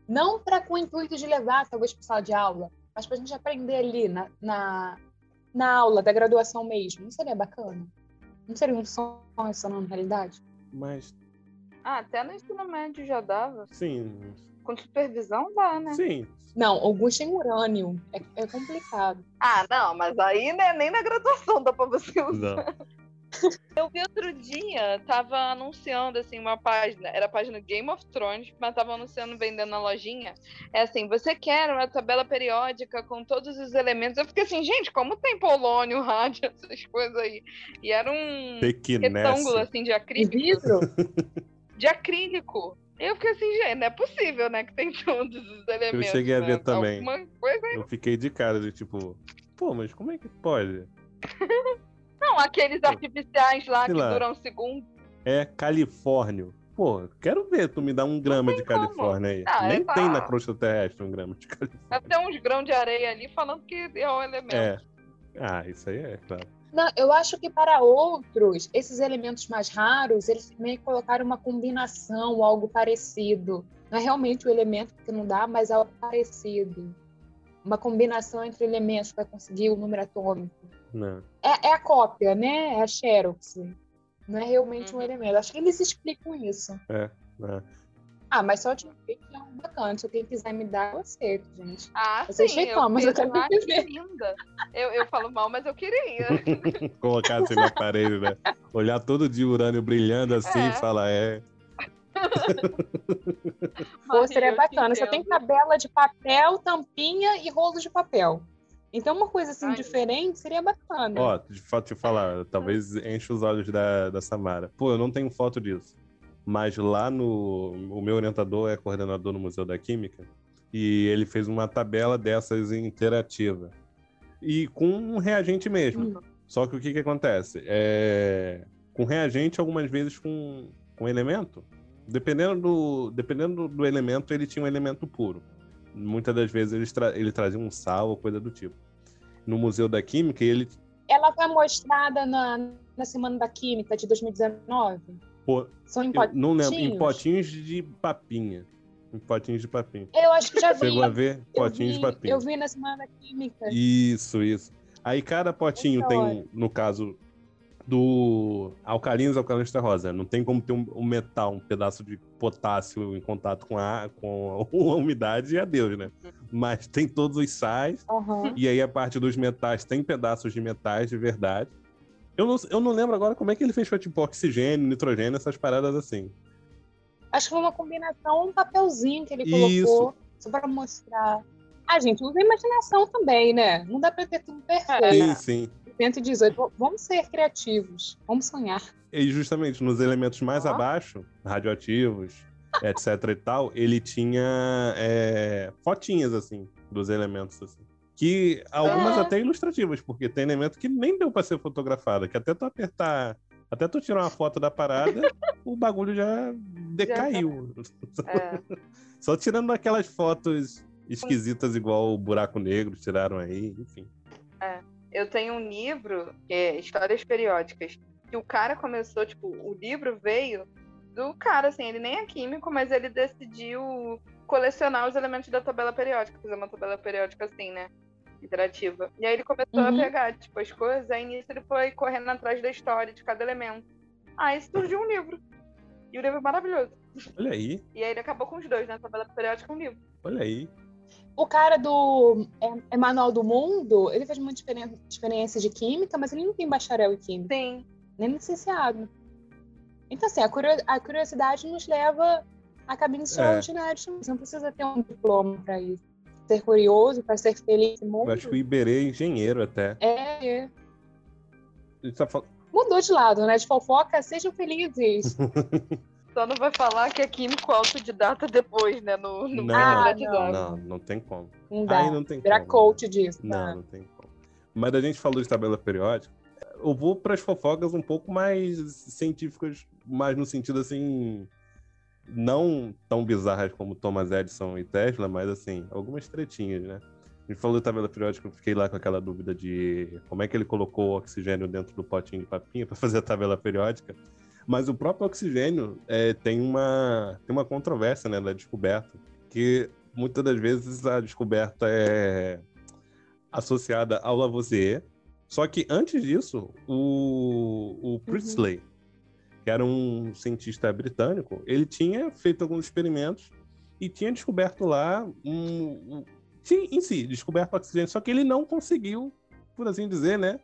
não para com o intuito de levar, talvez, para sala de aula, mas para a gente aprender ali na, na, na aula da graduação mesmo, não seria bacana? Não seria um sonho sonando realidade? Mas, Ah, até no ensino médio já dava. sim. Com supervisão dá, né? Sim. Não, alguns têm urânio. É, é complicado. Ah, não, mas aí né, nem na graduação dá pra você usar. Não. Eu vi outro dia, tava anunciando assim uma página, era a página Game of Thrones, mas tava anunciando vendendo na lojinha. É assim, você quer uma tabela periódica com todos os elementos? Eu fiquei assim, gente, como tem polônio, rádio, essas coisas aí? E era um retângulo assim de De acrílico, vidro? de acrílico. Eu fiquei assim, gente, não é possível, né, que tem todos os elementos. cheguei a né? ver também. Alguma coisa Eu fiquei de cara, de tipo, pô, mas como é que pode? Não, aqueles artificiais lá Sei que lá. duram um segundo. É Califórnio. Pô, quero ver tu me dar um grama de como. Califórnia aí. Ah, Nem é tá. tem na crosta terrestre um grama de Califórnia. Até uns grãos de areia ali falando que é um elemento. É. Ah, isso aí é claro. Não, eu acho que para outros, esses elementos mais raros, eles meio que colocaram uma combinação, algo parecido. Não é realmente o elemento que não dá, mas algo parecido. Uma combinação entre elementos para conseguir o número atômico. Não. É, é a cópia, né? É a Xerox. Não é realmente um Uhum. elemento. Acho que eles explicam isso. não. Ah, mas só de ver que é um bacana. Se alguém quiser me dar, eu aceito, gente. Ah, Vocês sim, reclamam, mas eu quero "Ah, que ver." linda. Eu, eu falo mal, mas eu queria. Colocar assim na parede, né? Olhar todo dia o urânio brilhando assim É. e falar, é. Pô, seria eu bacana. Só tem tabela de papel, tampinha e rolo de papel. Então, uma coisa assim Ai. diferente seria bacana. Ó, de fato te falar, talvez enche os olhos da, da Samara. Pô, eu não tenho foto disso. Mas lá no. O meu orientador é coordenador no Museu da Química. E ele fez uma tabela dessas interativa. E com um reagente mesmo. Hum. Só que o que, que acontece? É... Com reagente, algumas vezes com, com elemento. Dependendo do, dependendo do elemento, ele tinha um elemento puro. Muitas das vezes ele, tra... ele trazia um sal ou coisa do tipo. No Museu da Química, ele. Ela foi mostrada na, na Semana da Química de 2019. Pô, São em potinhos. não lembro. Em potinhos de papinha. Em potinhos de papinha. Eu acho que já vi. Chegou a ver? eu, Potinhos vi de papinha. eu vi na Semana da Química. Isso, isso. Aí cada potinho tem, no caso do alcalinos, alcalinos terrosa. Não tem como ter um, um metal, um pedaço de potássio em contato com a, com a umidade e adeus, né? Mas tem todos os sais, Aham. e aí a parte dos metais tem pedaços de metais de verdade. Eu não, eu não lembro agora como é que ele fez pra, tipo oxigênio, nitrogênio, essas paradas assim. Acho que foi uma combinação, um papelzinho que ele Isso. colocou, só para mostrar. Ah, gente, usa a imaginação também, né? Não dá para ter tudo perfeito. Sim, sim. 118. Vamos ser criativos. Vamos sonhar. E justamente nos elementos mais Ó. abaixo, radioativos, etc e tal, ele tinha é, fotinhas, assim, dos elementos, assim. Que algumas É. até ilustrativas, porque tem elemento que nem deu pra ser fotografado, que até tu apertar, até tu tirar uma foto da parada, o bagulho já decaiu. É. Só tirando aquelas fotos esquisitas igual o buraco negro tiraram aí, enfim. Eu tenho um livro, que é Histórias Periódicas, que o cara começou, tipo, o livro veio do cara, assim, ele nem é químico, mas ele decidiu colecionar os elementos da tabela periódica, fazer uma tabela periódica assim, né? Interativa. E aí ele começou a Uhum. pegar, tipo, as coisas, aí nisso ele foi correndo atrás da história de cada elemento. Aí surgiu um livro. E o livro é maravilhoso. Olha aí, E aí ele acabou com os dois, né? Tabela periódica e um livro. olha aí. O cara do é, Emanuel do Mundo, ele fez muita experiência, de química, mas ele não tem bacharel em química, Sim. nem licenciado. Então, assim, a, curio- a curiosidade nos leva a caminhos É. extraordinários. Você não precisa ter um diploma para isso. Ser curioso, para ser feliz no mundo. Eu acho que o Iberê é engenheiro até. É, é. Ele tá fal- Mudou de lado, né? De fofoca, sejam felizes. Só não vai falar que é químico autodidata depois, né? No, no Não, Ah, não. Não, não tem como. Não dá. Aí não tem Virar como. coach disso. Não, tá? não tem como. Mas a gente falou de tabela periódica. Eu vou para as fofocas um pouco mais científicas, mais no sentido assim. Não tão bizarras como Thomas Edison e Tesla, mas assim, algumas tretinhas, né? A gente falou de tabela periódica, eu fiquei lá com aquela dúvida de como é que ele colocou o oxigênio dentro do potinho de papinha para fazer a tabela periódica. Mas o próprio oxigênio é, tem, uma, tem uma controvérsia né, da descoberta, que muitas das vezes a descoberta é associada ao Lavoisier. Só que antes disso, o, o Priestley, que era um cientista britânico, ele tinha feito alguns experimentos e tinha descoberto lá um, um sim, em si, descoberto oxigênio, só que ele não conseguiu, por assim dizer, né,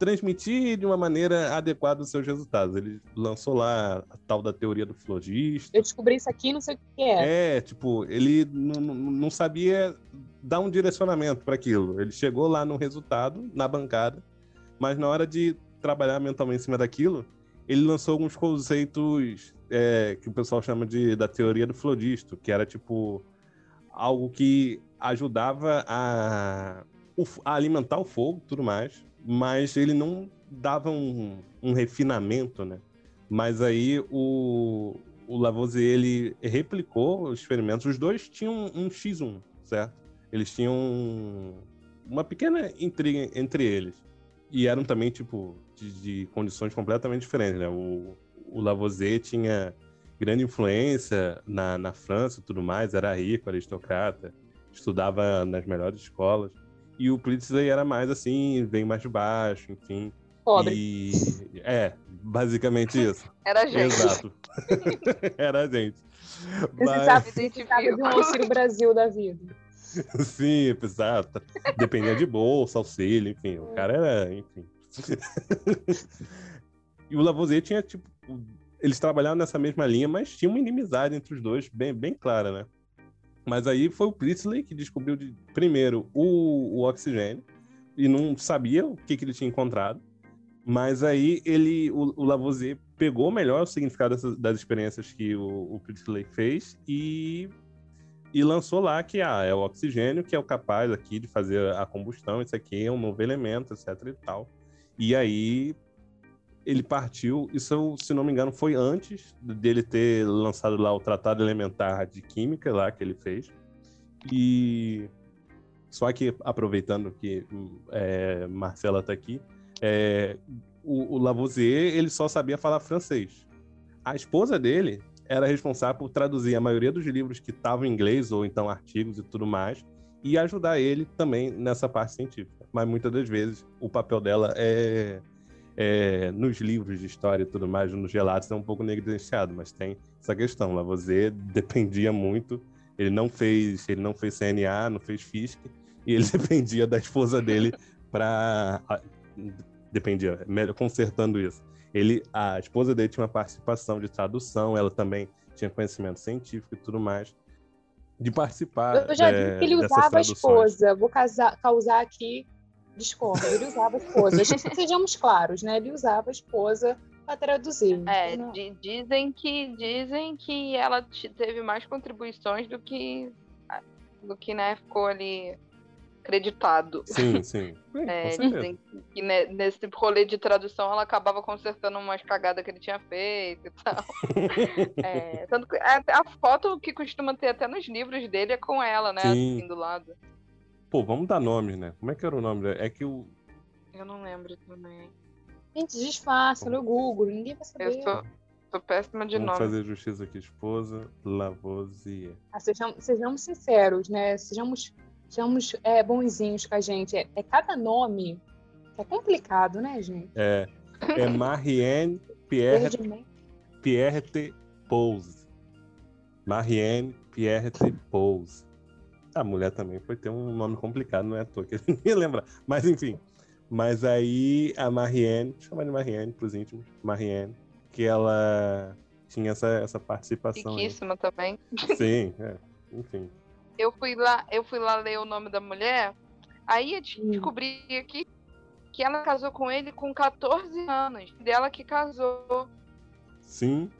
transmitir de uma maneira adequada os seus resultados. Ele lançou lá a tal da teoria do flogista. Eu descobri isso aqui, não sei o que é. É, tipo, ele não sabia dar um direcionamento para aquilo. Ele chegou lá no resultado, na bancada, mas na hora de trabalhar mentalmente em cima daquilo, ele lançou alguns conceitos é, que o pessoal chama de da teoria do floristo, que era tipo algo que ajudava a, a alimentar o fogo, tudo mais, mas ele não dava um, um refinamento, né? Mas aí o, o Lavoisier ele replicou os experimentos. Os dois tinham um X1, certo? Eles tinham uma pequena intriga entre eles e eram também tipo de, de condições completamente diferentes, né? O, o Lavoisier tinha grande influência na, na França e tudo mais, era rico, aristocrata, estudava nas melhores escolas. E o Priestley era mais assim, bem mais baixo, enfim. Pobre. E... É, basicamente isso. Era a gente. Exato. era a gente. Precisava, Mas... precisava de um auxílio Brasil da vida. Sim, exato. Dependia de bolsa, auxílio, enfim. O cara era, enfim. e o Lavoisier tinha, tipo, eles trabalhavam nessa mesma linha, mas tinha uma inimizade entre os dois, bem, bem clara, né? Mas aí foi o Priestley que descobriu de, primeiro o, o oxigênio e não sabia o que, que ele tinha encontrado. Mas aí ele, o, o Lavoisier pegou melhor o significado dessas, das experiências que o, o Priestley fez e, e lançou lá que ah, é o oxigênio que é o capaz aqui de fazer a combustão, isso aqui é um novo elemento, etc e tal. E aí ele partiu, isso se não me engano foi antes dele ter lançado lá o Tratado Elementar de Química lá que ele fez. E só que aproveitando que é, Marcela está aqui, é, o, o, Lavoisier ele só sabia falar francês. A esposa dele era responsável por traduzir a maioria dos livros que estavam em inglês ou então artigos e tudo mais e ajudar ele também nessa parte científica. Mas muitas das vezes o papel dela é é, nos livros de história e tudo mais, nos relatos, é um pouco negligenciado, mas tem essa questão. Lavoisier dependia muito, ele não fez, ele não fez CNA, não fez FISC, e ele dependia da esposa dele para dependia, melhor consertando isso. Ele, a esposa dele tinha uma participação de tradução, ela também tinha conhecimento científico e tudo mais de participar. Eu já vi é, que ele usava a esposa. Vou casar, causar aqui discordo. Ele usava a esposa. Sejamos claros, né? Ele usava a esposa para traduzir. É, então, dizem que dizem que ela teve mais contribuições do que do que né, ficou ali acreditado. Sim, sim. É, dizem que nesse rolê de tradução ela acabava consertando umas cagadas que ele tinha feito e tal. é, tanto que a, a, foto que costuma ter até nos livros dele é com ela, né? Sim. Assim, do lado. Pô, vamos dar nomes, né? Como é que era o nome? É que o. Eu não lembro também. Gente, disfarça no Google, ninguém vai saber. Eu sou, sou péssima de Vamos nome. fazer justiça aqui, esposa Lavoisier. Ah, sejamos, sejamos sinceros, né? Sejamos, sejamos é, bonzinhos com a gente. É, é, cada nome que é complicado, né, gente? É. É Marianne Pierre, Pierre T. Pose. Marianne Pierre T. Pose. A mulher também foi ter um nome complicado, não é à toa que ele ia lembrar. Mas enfim. Mas aí a Marianne, chama de Marianne pros íntimos, Marianne, que ela tinha essa, essa participação. Riquíssima também. Sim, é. Enfim. Eu fui lá, eu fui lá ler o nome da mulher, aí eu hum. descobri aqui que ela casou com ele com 14 anos. Dela que casou. Sim.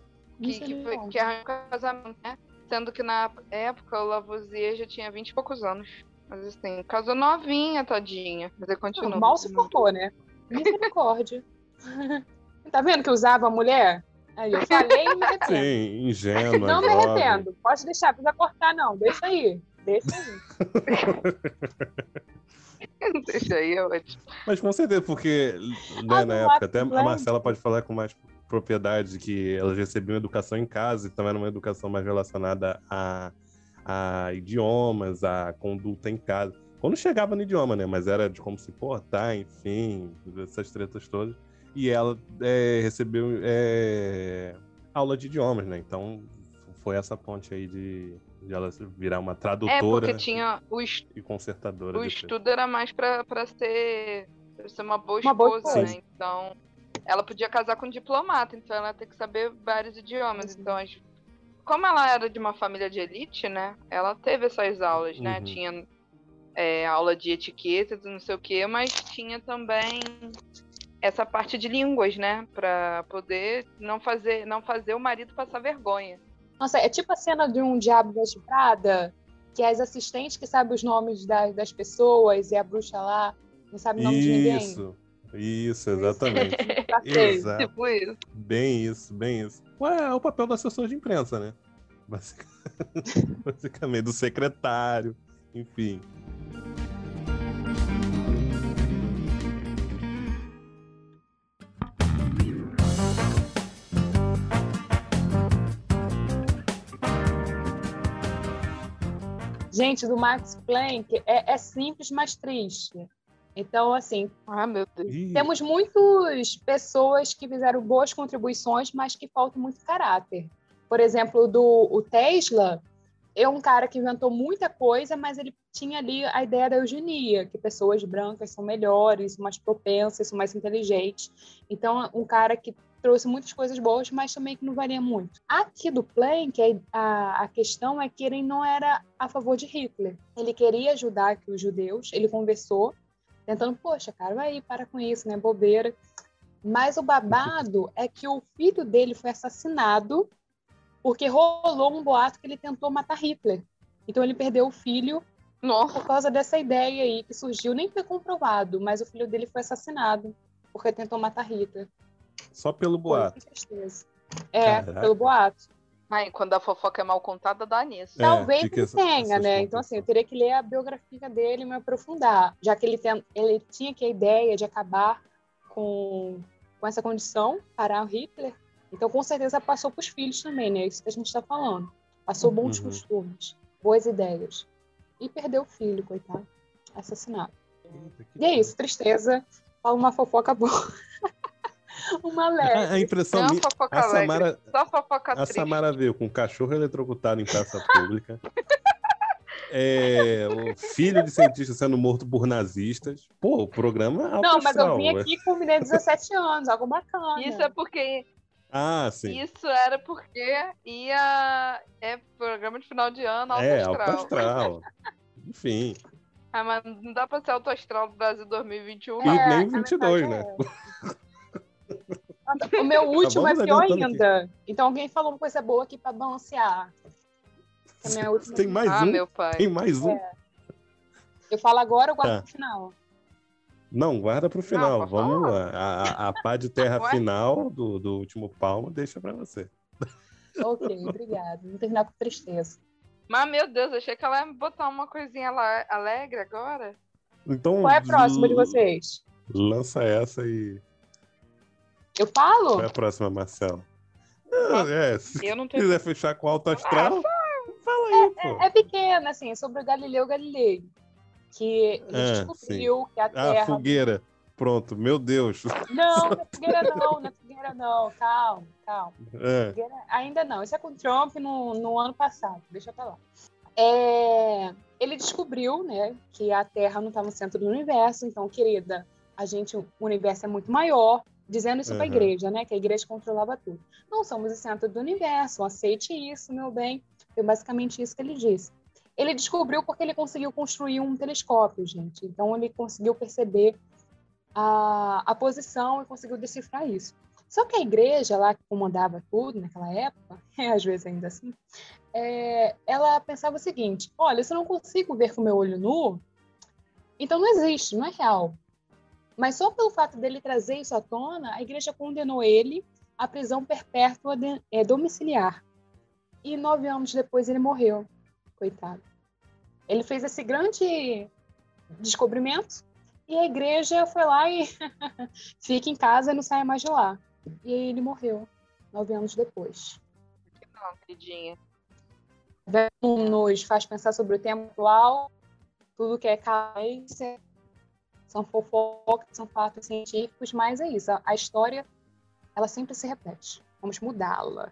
Que, que, foi, que arranjou o casamento, né? Sendo que na época o Lavoisier já tinha 20 e poucos anos. Mas assim, casou novinha, tadinha. Mas ele continua. mal se formou, né? Misericórdia. tá vendo que usava a mulher? Aí eu falei e me arrependo. Sim, ingênua. Não me arrependo. Pode deixar, precisa cortar, não. Deixa aí. Deixa aí. Deixa aí, é ótimo. Mas com certeza, porque né, ah, na época, até a Marcela pode falar com mais propriedade que elas recebiam educação em casa, então era uma educação mais relacionada a, a idiomas, a conduta em casa. Quando chegava no idioma, né? Mas era de como se portar, enfim, essas tretas todas. E ela é, recebeu é, aula de idiomas, né? Então foi essa ponte aí de, de ela virar uma É, tradutora porque tinha o, es- e consertadora. o de estudo era mais pra ser, pra ser uma boa Uma boa esposa, esposa. né? Então, ela podia casar com um diplomata, então ela tem que saber vários idiomas. Sim. Então, como ela era de uma família de elite, né? Ela teve essas aulas, né? Uhum. Tinha é, aula de etiqueta, não sei o quê, mas tinha também essa parte de línguas, né? Pra poder não fazer, não fazer o marido passar vergonha. Nossa, é tipo a cena de um Diabo Veste Prada, que as assistentes que sabem os nomes da- das pessoas e a bruxa lá não sabe o nome de ninguém. Isso, isso, exatamente. Exato. Tipo isso. Bem isso, bem isso. Ué, é o papel do assessor de imprensa, né? Basic- Basicamente, do secretário, enfim. Gente, do Max Planck é, é simples, mas triste. Então, assim, Ah, meu Deus. Ih, temos muitas pessoas que fizeram boas contribuições, mas que falta muito caráter. Por exemplo, do o Tesla é um cara que inventou muita coisa, mas ele tinha ali a ideia da eugenia, que pessoas brancas são melhores, são mais propensas, são mais inteligentes. Então, um cara que trouxe muitas coisas boas, mas também que não valia muito. Aqui do Planck, a, a questão é que ele não era a favor de Hitler. Ele queria ajudar aqui os judeus, ele conversou, tentando, poxa, cara, vai aí, para com isso, né, bobeira. Mas o babado é que o filho dele foi assassinado porque rolou um boato que ele tentou matar Hitler. Então ele perdeu o filho Nossa. por causa dessa ideia aí que surgiu, nem foi comprovado, mas o filho dele foi assassinado porque tentou matar Hitler. Só pelo boato. É, Caraca. pelo boato. Ai, quando a fofoca é mal contada, dá nisso. É, Talvez ele essa- tenha, né? Então, assim, eu teria que ler a biografia dele e me aprofundar, já que ele, tem, ele tinha que a ideia de acabar com, com essa condição, parar o Hitler. Então, com certeza, passou para os filhos também, né? Isso que a gente está falando. Passou bons Uhum. costumes, boas ideias. E perdeu o filho, coitado. Assassinado. Eita, E é isso, tristeza. Fala uma fofoca boa. uma A, leve. a impressão Não minha. fofoca A Samara, só fofoca a. Samara veio com um cachorro eletrocutado em praça pública. É, o filho de cientista sendo morto por nazistas. Pô, o programa é Não, mas eu vim ué. aqui com menino de 17 anos, algo bacana. Isso é porque Ah, sim. isso era porque ia é programa de final de ano alto é, astral. alto astral. Enfim. Ah, mas não dá pra ser alto astral do Brasil 2021. E não. É, nem na 22, verdade, né? O meu último é vamos pior ainda. Então alguém falou uma coisa boa aqui pra balancear. Última- Tem mais Ah, um? meu pai. Tem mais um? Eu falo agora, eu guardo Tá. pro final. Não, guarda pro final. pode Vamos falar. lá. A, a, a pá de terra final do, do último palmo deixa pra você. Ok, obrigada. Vou terminar com tristeza. Mas, meu Deus, achei que ela ia botar uma coisinha ale- alegre agora. Então, Qual é a próxima de vocês? Lança essa e. Eu falo? Qual é a próxima, Marcelo? Não, é, se Eu não tenho. quiser fechar com alto astral, fala aí, pô. É pequena, assim, sobre o Galileu Galilei. Que ele Ah, descobriu que a Ah, Terra. fogueira. Pronto, meu Deus. Não, não é fogueira, não, não é fogueira, não. Calma, calma. É, Fogueira Ainda não. Isso é com o Trump no, no ano passado. Deixa pra lá. É, ele descobriu, né, que a Terra não está no centro do universo. Então, querida, a gente, o universo é muito maior. Dizendo isso para a Uhum. igreja, né, que a igreja controlava tudo. Não somos o centro do universo. Aceite isso, meu bem. Foi basicamente isso que ele disse. Ele descobriu porque ele conseguiu construir um telescópio, gente. Então, ele conseguiu perceber a, a posição e conseguiu decifrar isso. Só que a igreja lá que comandava tudo naquela época, e às vezes ainda assim, é, ela pensava o seguinte: olha, se eu não consigo ver com meu olho nu, então não existe, não é real. Mas só pelo fato dele trazer isso à tona, a igreja condenou ele à prisão perpétua de- é, domiciliar. E nove anos depois ele morreu, coitado. Ele fez esse grande descobrimento e a igreja foi lá e fica em casa e não sai mais de lá. E ele morreu, nove anos depois. Não, queridinha. Nos faz pensar sobre o tempo atual, tudo que é carência, são fofocas, são fatos científicos, mas é isso, a- a história, ela sempre se repete. Vamos mudá-la.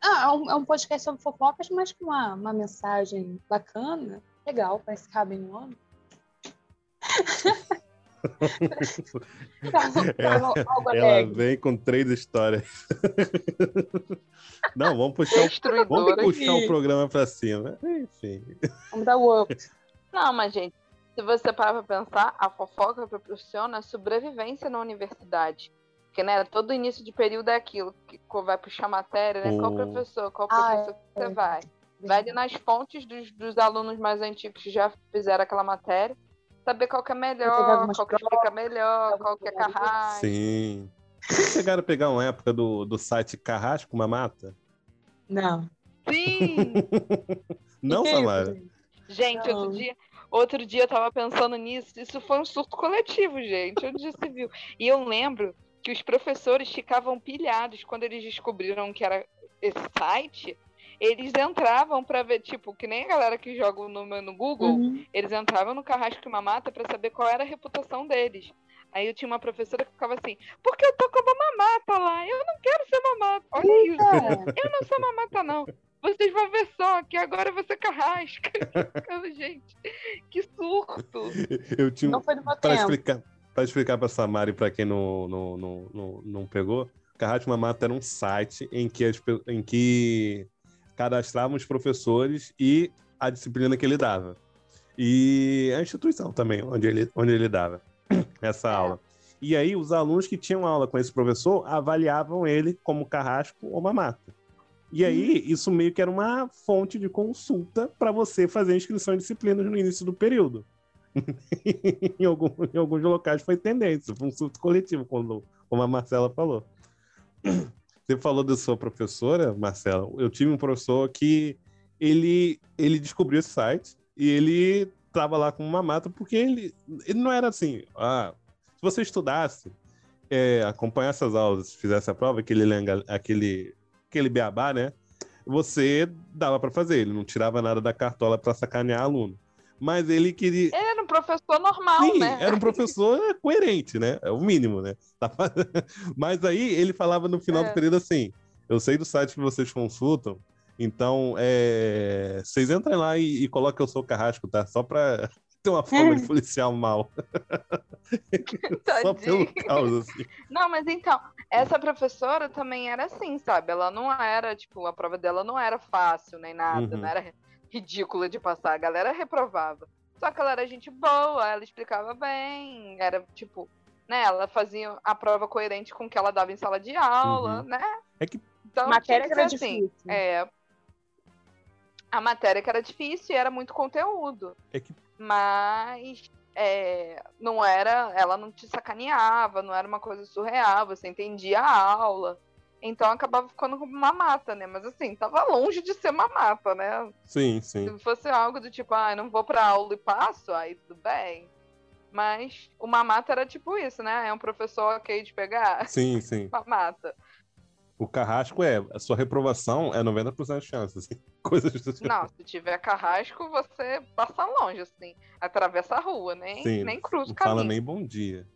Ah, é um, é um podcast sobre fofocas, mas com uma, uma mensagem bacana, legal, para encerrar bem o ano. ela, ela vem com três histórias. Não, vamos puxar, o, vamos puxar o programa para cima. Enfim. Vamos dar o up. Não, mas, gente, se você parar pra pensar, a fofoca proporciona sobrevivência na universidade. Porque, né, todo início de período é aquilo, que vai puxar matéria, né? Qual professor, qual ah, professor que você é. vai? Vai ali nas fontes dos, dos alunos mais antigos que já fizeram aquela matéria saber qual que é melhor, qual que explica melhor, qual que é carrasco. Sim. Vocês chegaram a pegar uma época do, do site Carrasco Mamata? Não. Sim! Não, Samara? Gente, Não. outro dia, outro dia eu tava pensando nisso. Isso foi um surto coletivo, gente. Onde já se viu? E eu lembro que os professores ficavam pilhados quando eles descobriram que era esse site eles entravam para ver, tipo, que nem a galera que joga no, no Google, uhum. eles entravam no Carrasco e Mamata para saber qual era a reputação deles. Aí eu tinha uma professora que ficava assim, porque eu tô como mamata lá, eu não quero ser mamata. Olha isso, eu não sou mamata, não. Vocês vão ver só que agora eu vou ser carrasca. Gente, que surto. Eu tinha. Não foi no meu pra explicar, para explicar pra Samara e pra quem não, não, não, não, não pegou, Carrasco Mamata era um site em que, as, em que cadastrávamos professores e a disciplina que ele dava. E a instituição também, onde ele, onde ele dava essa é. aula. E aí, os alunos que tinham aula com esse professor avaliavam ele como carrasco ou mamata. E aí, isso meio que era uma fonte de consulta para você fazer inscrição em disciplinas no início do período. em, algum, em, alguns locais foi tendência, foi um surto coletivo, quando, como a Marcela falou. Você falou da sua professora, Marcela. Eu tive um professor que ele, ele descobriu esse site e ele estava lá com uma mata porque ele, ele não era assim. Ah, se você estudasse, é, acompanhasse as aulas, fizesse a prova, aquele, aquele, aquele beabá, né? Você dava para fazer. Ele não tirava nada da cartola para sacanear aluno mas ele queria. Ele era um professor normal, Sim, né? Era um professor coerente, né? É o mínimo, né? Mas aí ele falava no final é. do período assim: eu sei do site que vocês consultam, então é... vocês entrem lá e, e coloquem eu sou carrasco, tá? Só pra ter uma forma de policial mal. Só pelo caos, assim. Não, mas então, essa professora também era assim, sabe? Ela não era, tipo, a prova dela não era fácil nem nada, uhum. não era ridícula de passar. A galera reprovava. Só que ela era gente boa, ela explicava bem, era tipo, né? Ela fazia a prova coerente com o que ela dava em sala de aula, uhum. né? É que então, matéria que era assim, difícil. É, a matéria que era difícil e era muito conteúdo. É que... Mas é, não era, ela não te sacaneava, não era uma coisa surreal, você entendia a aula. Então acabava ficando como uma mata, né? Mas assim, tava longe de ser uma mata, né? Sim, sim. Se fosse algo do tipo, ah, não vou pra aula e passo, aí tudo bem. Mas uma mata era tipo isso, né? É um professor ok de pegar. Sim, sim. Uma mata. O carrasco é, a sua reprovação é 90% de chance, assim. Coisas do tipo. Não, se tiver carrasco, você passa longe, assim. Atravessa a rua, nem, Sim, nem cruza o caminho. Não fala nem bom dia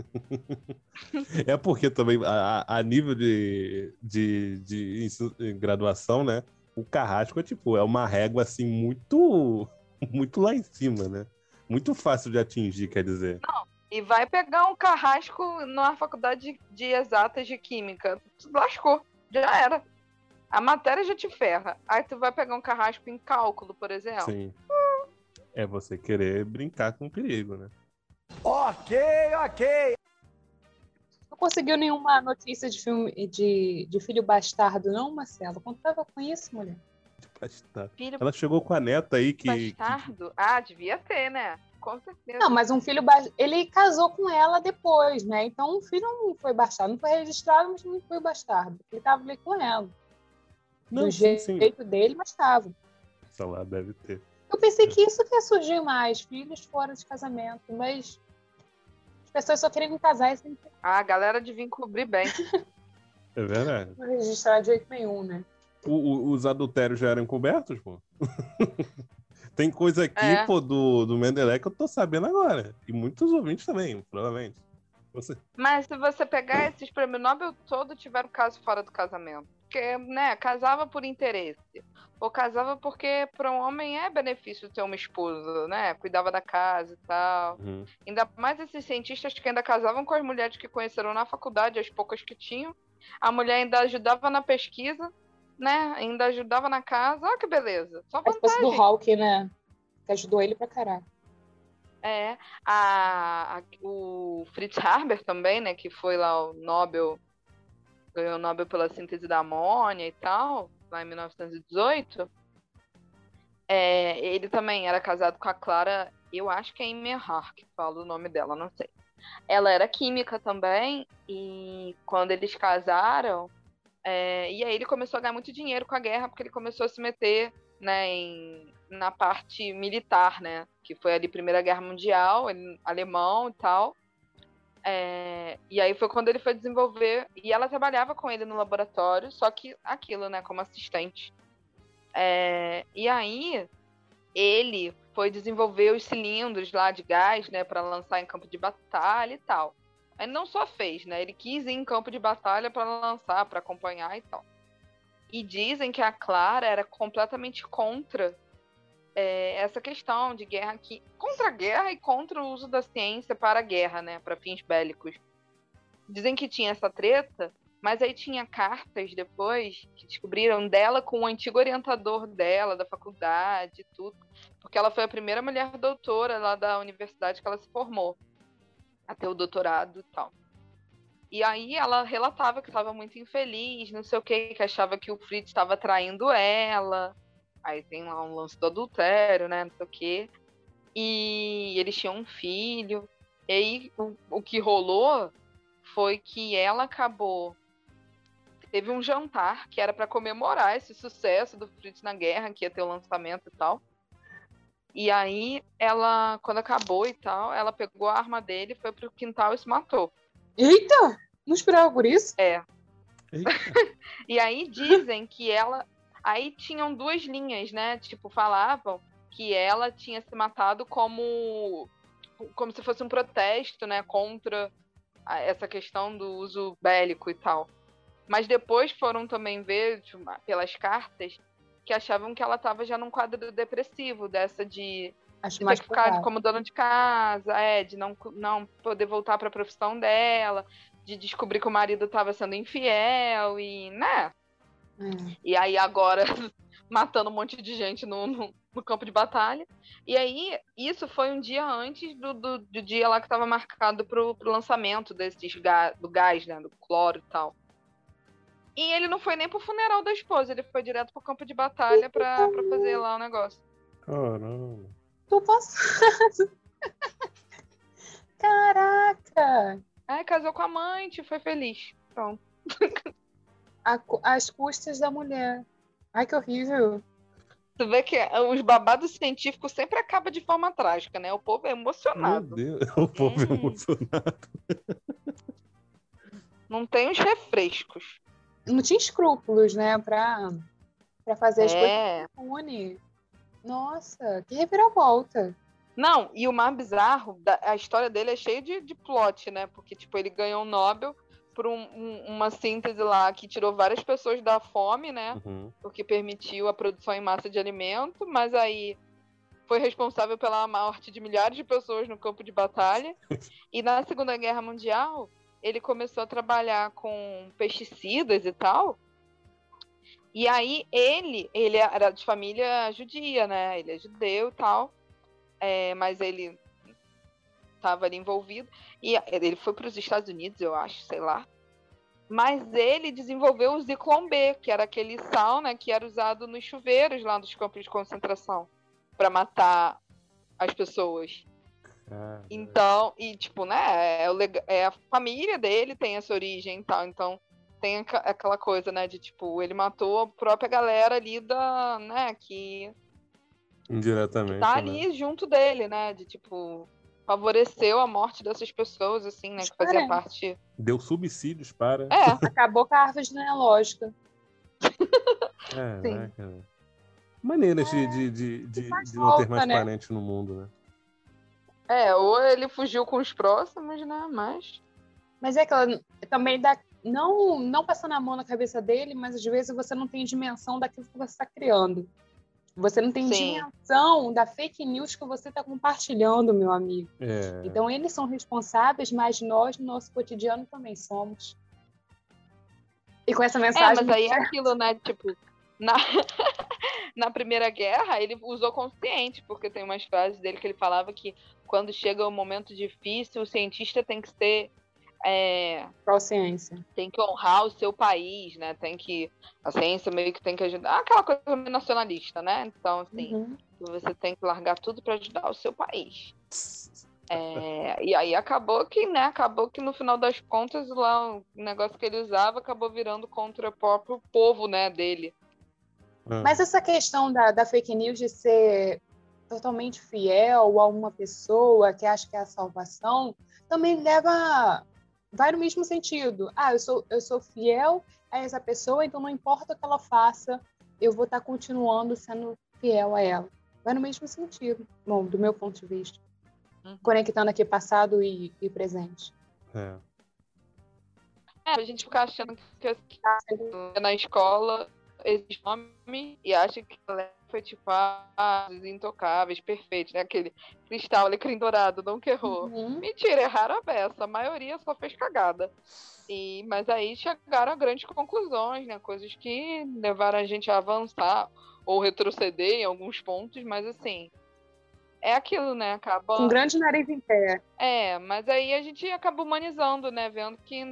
é porque também, a, a nível de, de, de, de, graduação, né? O carrasco é tipo, é uma régua assim muito, muito lá em cima, né? Muito fácil de atingir, quer dizer. Não, e vai pegar um carrasco na faculdade de exatas de química. Lascou, já era. A matéria já te ferra. Aí tu vai pegar um carrasco em cálculo, por exemplo. Sim. É você querer brincar com o perigo, né? Ok, ok. Não conseguiu nenhuma notícia de filme de, de filho bastardo, não, Marcelo? Contava com isso, mulher. Bastardo. Filho... Ela chegou com a neta aí que. Bastardo? Que... Ah, devia ter, né? Com certeza. Não, mas um filho bastardo. Ele casou com ela depois, né? Então o filho não foi bastardo. Não foi registrado, mas não foi bastardo. Ele tava ali com ela. Não, Do sim, jeito sim. dele, mas tava. Sei lá, deve ter. Eu pensei que isso que ia surgir mais, filhos fora de casamento, mas as pessoas só querem casar e sempre. Ah, a galera devia encobrir bem. É verdade. Não registrar de jeito nenhum, né? O, o, os adultérios já eram cobertos, pô. Tem coisa aqui, é. pô, do, do Mendelé que eu tô sabendo agora. E muitos ouvintes também, provavelmente. Você... Mas se você pegar esses prêmios Nobel todos tiveram caso fora do casamento. porque, né, casava por interesse. Ou casava porque para um homem é benefício ter uma esposa, né? Cuidava da casa e tal. Uhum. Ainda mais esses cientistas que ainda casavam com as mulheres que conheceram na faculdade, as poucas que tinham. A mulher ainda ajudava na pesquisa, né? Ainda ajudava na casa. Olha que beleza. Só A esposa do vantagem. Hulk, né? Que ajudou ele pra caralho. É. A, a- o Fritz Haber também, né? Que foi lá o Nobel. Ganhou o Nobel pela síntese da amônia e tal, lá em 1918. É, ele também era casado com a Clara, eu acho que é Immerhar, que fala o nome dela, não sei. Ela era química também, e quando eles casaram, é, e aí ele começou a ganhar muito dinheiro com a guerra, porque ele começou a se meter né, em, na parte militar, né? Que foi ali Primeira Guerra Mundial, ele, alemão e tal. É, e aí foi quando ele foi desenvolver, e ela trabalhava com ele no laboratório, só que aquilo, né, como assistente. É, e aí ele foi desenvolver os cilindros lá de gás, né, para lançar em campo de batalha e tal. Ele não só fez, né, ele quis ir em campo de batalha para lançar, para acompanhar e tal. E dizem que a Clara era completamente contra é, essa questão de guerra aqui, contra a guerra e contra o uso da ciência para a guerra, né, para fins bélicos. Dizem que tinha essa treta, mas aí tinha cartas depois que descobriram dela com o antigo orientador dela da faculdade e tudo, porque ela foi a primeira mulher doutora lá da universidade que ela se formou, até o doutorado e tal. E aí ela relatava que estava muito infeliz, não sei o que, que achava que o Fritz estava traindo ela. Aí tem lá um lance do adultério, né? Não sei o quê. E eles tinham um filho. E aí o, o que rolou foi que ela acabou. Teve um jantar que era para comemorar esse sucesso do Fritz na guerra, que ia ter o lançamento e tal. E aí ela, quando acabou e tal, ela pegou a arma dele, foi pro quintal e se matou. Eita! Não esperava por isso? É. E aí dizem que ela. Aí tinham duas linhas, né? Tipo, falavam que ela tinha se matado como. Como se fosse um protesto, né? Contra a- essa questão do uso bélico e tal. Mas depois foram também ver, tipo, pelas cartas, que achavam que ela estava já num quadro depressivo, dessa de Acho de ter mais que ficar como dona de casa, é, de não, não poder voltar para a profissão dela, de descobrir que o marido estava sendo infiel e, né? É. E aí agora matando um monte de gente no, no, no campo de batalha. E aí, isso foi um dia antes do, do, do dia lá que estava marcado pro, pro lançamento desses ga, do gás, né? Do cloro e tal. E ele não foi nem pro funeral da esposa, ele foi direto pro campo de batalha pra, pra fazer lá o negócio. Caramba. Tô passado. Caraca! Aí casou com a amante, foi feliz. Pronto. A As custas da mulher. Ai, que horrível. Tu vê que os babados científicos sempre acabam de forma trágica, né? O povo é Meu emocionado. Deus, o povo é Hum. emocionado. Não tem os refrescos. Não tinha escrúpulos, né? Pra, pra fazer as coisas É. impune. Nossa, que reviravolta. Não, e o mais bizarro, a história dele é cheia de, de plot, né? Porque, tipo, ele ganhou o Nobel por um- um- uma síntese lá que tirou várias pessoas da fome, né? Uhum. Porque permitiu a produção em massa de alimento, mas aí foi responsável pela morte de milhares de pessoas no campo de batalha. E na Segunda Guerra Mundial, ele começou a trabalhar com pesticidas e tal. E aí ele, ele era de família judia, né? Ele é judeu e tal. É, mas ele estava ali envolvido. E ele foi para os Estados Unidos, eu acho, sei lá. Mas ele desenvolveu o Zyklon B, que era aquele sal, né, que era usado nos chuveiros lá dos campos de concentração para matar as pessoas. Cara, Então, e tipo, né, é, o lega- é a família dele tem essa origem e tal, então tem aquela coisa, né, de tipo, ele matou a própria galera ali da, né, que Indiretamente. tá né? ali junto dele, né, de tipo, favoreceu a morte dessas pessoas, assim, né, que fazia parte... Deu subsídios para. É, Acabou com a árvore genealógica. É, Sim. né, cara? Maneiras de, de, de, de, de não ter mais né? parente no mundo, né? É, ou ele fugiu com os próximos, né, mas... Mas é aquela. Também dá não, não passando a mão na cabeça dele, mas às vezes você não tem dimensão daquilo que você está criando. Você não tem Sim. dimensão da fake news que você está compartilhando, meu amigo. É. Então, eles são responsáveis, mas nós, no nosso cotidiano, também somos. E com essa É, mensagem. mas aí é aquilo, né? Tipo, na, na Primeira Guerra, ele usou consciente, porque tem umas frases dele que ele falava que quando chega um momento difícil, o cientista tem que ser. é, Qual ciência? tem que honrar o seu país, né? Tem que. A ciência meio que tem que ajudar. Aquela coisa meio nacionalista, né? Então, assim, Uhum. você tem que largar tudo para ajudar o seu país. É, e aí acabou que, né? Acabou que no final das contas, lá o negócio que ele usava acabou virando contra o próprio povo, né, dele. Ah. Mas essa questão da, da fake news de ser totalmente fiel a uma pessoa que acha que é a salvação também leva. Vai no mesmo sentido. Ah, eu sou, eu sou fiel a essa pessoa, então não importa o que ela faça, eu vou estar continuando sendo fiel a ela. Vai no mesmo sentido, bom, do meu ponto de vista. Uhum. Conectando aqui passado e, e presente. É. É, a gente fica achando que que na escola existe nome e acha que ela foi tipo ah, intocáveis, perfeito, né? Aquele cristal, alecrim dourado, não que errou. Uhum. Mentira, erraram a beça. A maioria só fez cagada. E, mas aí chegaram a grandes conclusões, né? Coisas que levaram a gente a avançar ou retroceder em alguns pontos, mas assim. É aquilo, né? Acaba. Um grande nariz em pé. É, mas aí a gente acaba humanizando, né? Vendo que,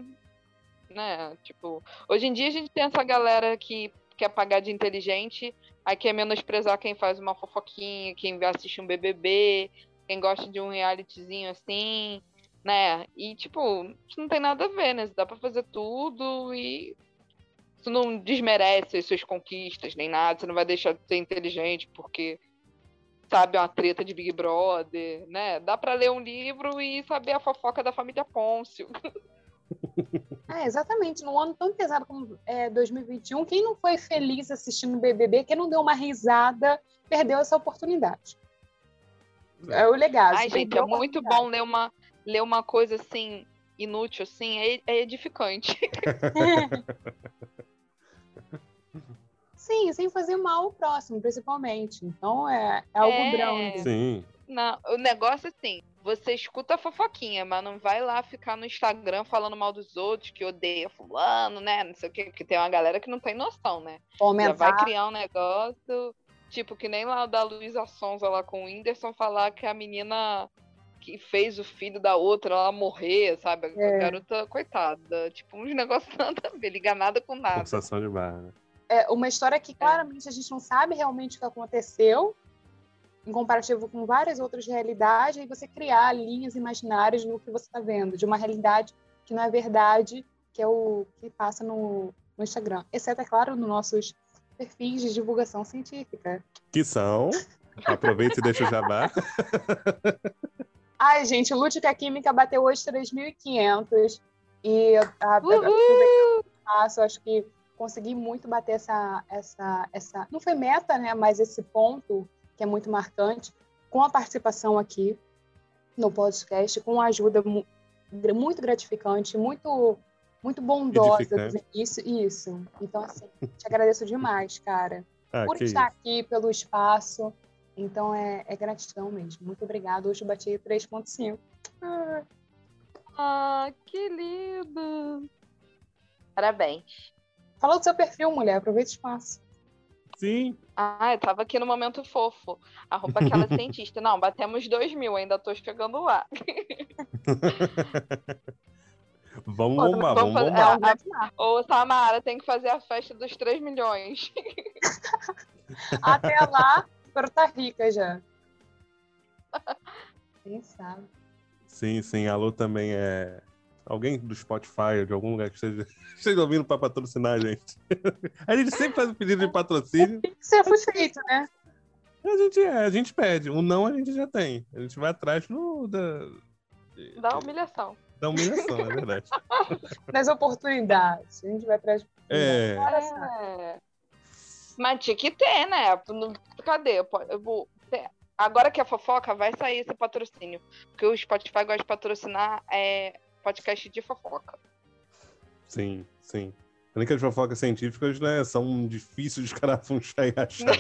né, tipo, hoje em dia a gente tem essa galera que quer pagar de inteligente, aí quer menosprezar quem faz uma fofoquinha, quem vai assistir um BBB, quem gosta de um realityzinho assim, né? E, tipo, isso não tem nada a ver, né? Dá pra fazer tudo e isso não desmerece as suas conquistas nem nada, você não vai deixar de ser inteligente porque sabe uma treta de Big Brother, né? Dá pra ler um livro e saber a fofoca da família Pôncio. É, exatamente. Num ano tão pesado como é, 2021, quem não foi feliz assistindo o BBB, quem não deu uma risada, perdeu essa oportunidade. É o legado. Ai, gente, é muito bom ler uma, ler uma coisa assim, inútil, assim, é, é edificante. Sim, sem fazer mal ao próximo, principalmente. Então é, é algo É. grande. Sim. Não, o negócio é assim, você escuta a fofoquinha, mas não vai lá ficar no Instagram falando mal dos outros, que odeia fulano, né? Não sei o quê, porque tem uma galera que não tem noção, né? Já Aumentar. vai criar um negócio, tipo, que nem lá o da Luísa Sonza lá com o Whindersson falar que a menina que fez o filho da outra ela morrer, sabe? A É. garota, coitada. Tipo, uns negócios nada a ver, liga nada com nada. Forçação de barra. né? É uma história que claramente a gente não sabe realmente o que aconteceu, em comparativo com várias outras realidades, e você criar linhas imaginárias no que você está vendo, de uma realidade que não é verdade, que é o que passa no, no Instagram. Exceto, é claro, nos nossos perfis de divulgação científica. Que são. Aproveita e deixa o jabá. Ai, gente, o Lúdica Química bateu hoje 3.500 e a, a, Uhul! passo, acho que consegui muito bater essa, essa, essa. Não foi meta, né? Mas esse ponto que é muito marcante, com a participação aqui no podcast, com a ajuda mu- muito gratificante, muito, muito bondosa do Edificante. Vinícius. Isso. Então, assim, te agradeço demais, cara, Ah, por estar isso. aqui, pelo espaço. Então, é, é gratidão mesmo. Muito obrigada. Hoje eu bati 3.5. Ah, Ah, que lindo! Parabéns. Fala do seu perfil, mulher. Aproveita o espaço. Sim. Ah, eu tava aqui no momento fofo. Arroba aquela cientista. Não, batemos dois mil, ainda tô chegando lá. Vamos Pô, bombar, vamos vamos fazer- É bombar. marco. Ô, Samara, tem que fazer a festa dos 3 milhões. Até lá, espero estar rica já. Quem sabe? Sim, sim. Alô também é. Alguém do Spotify ou de algum lugar que esteja, esteja ouvindo para patrocinar a gente. A gente sempre faz um pedido de patrocínio. Isso foi feito, né? A gente, é, a gente pede. O não a gente já tem. A gente vai atrás no, da, Dá humilhação. da humilhação, é verdade. Das oportunidades. A gente vai atrás. de É. É. Mas tinha que ter, né? Cadê? Eu vou- Agora que é fofoca, vai sair esse patrocínio. Porque o Spotify gosta de patrocinar é, podcast de fofoca. Sim, sim. Além que as fofocas científicas, né, são difíceis de escarafunchar e achar.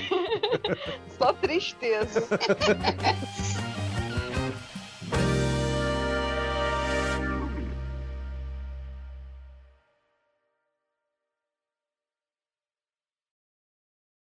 Só tristeza.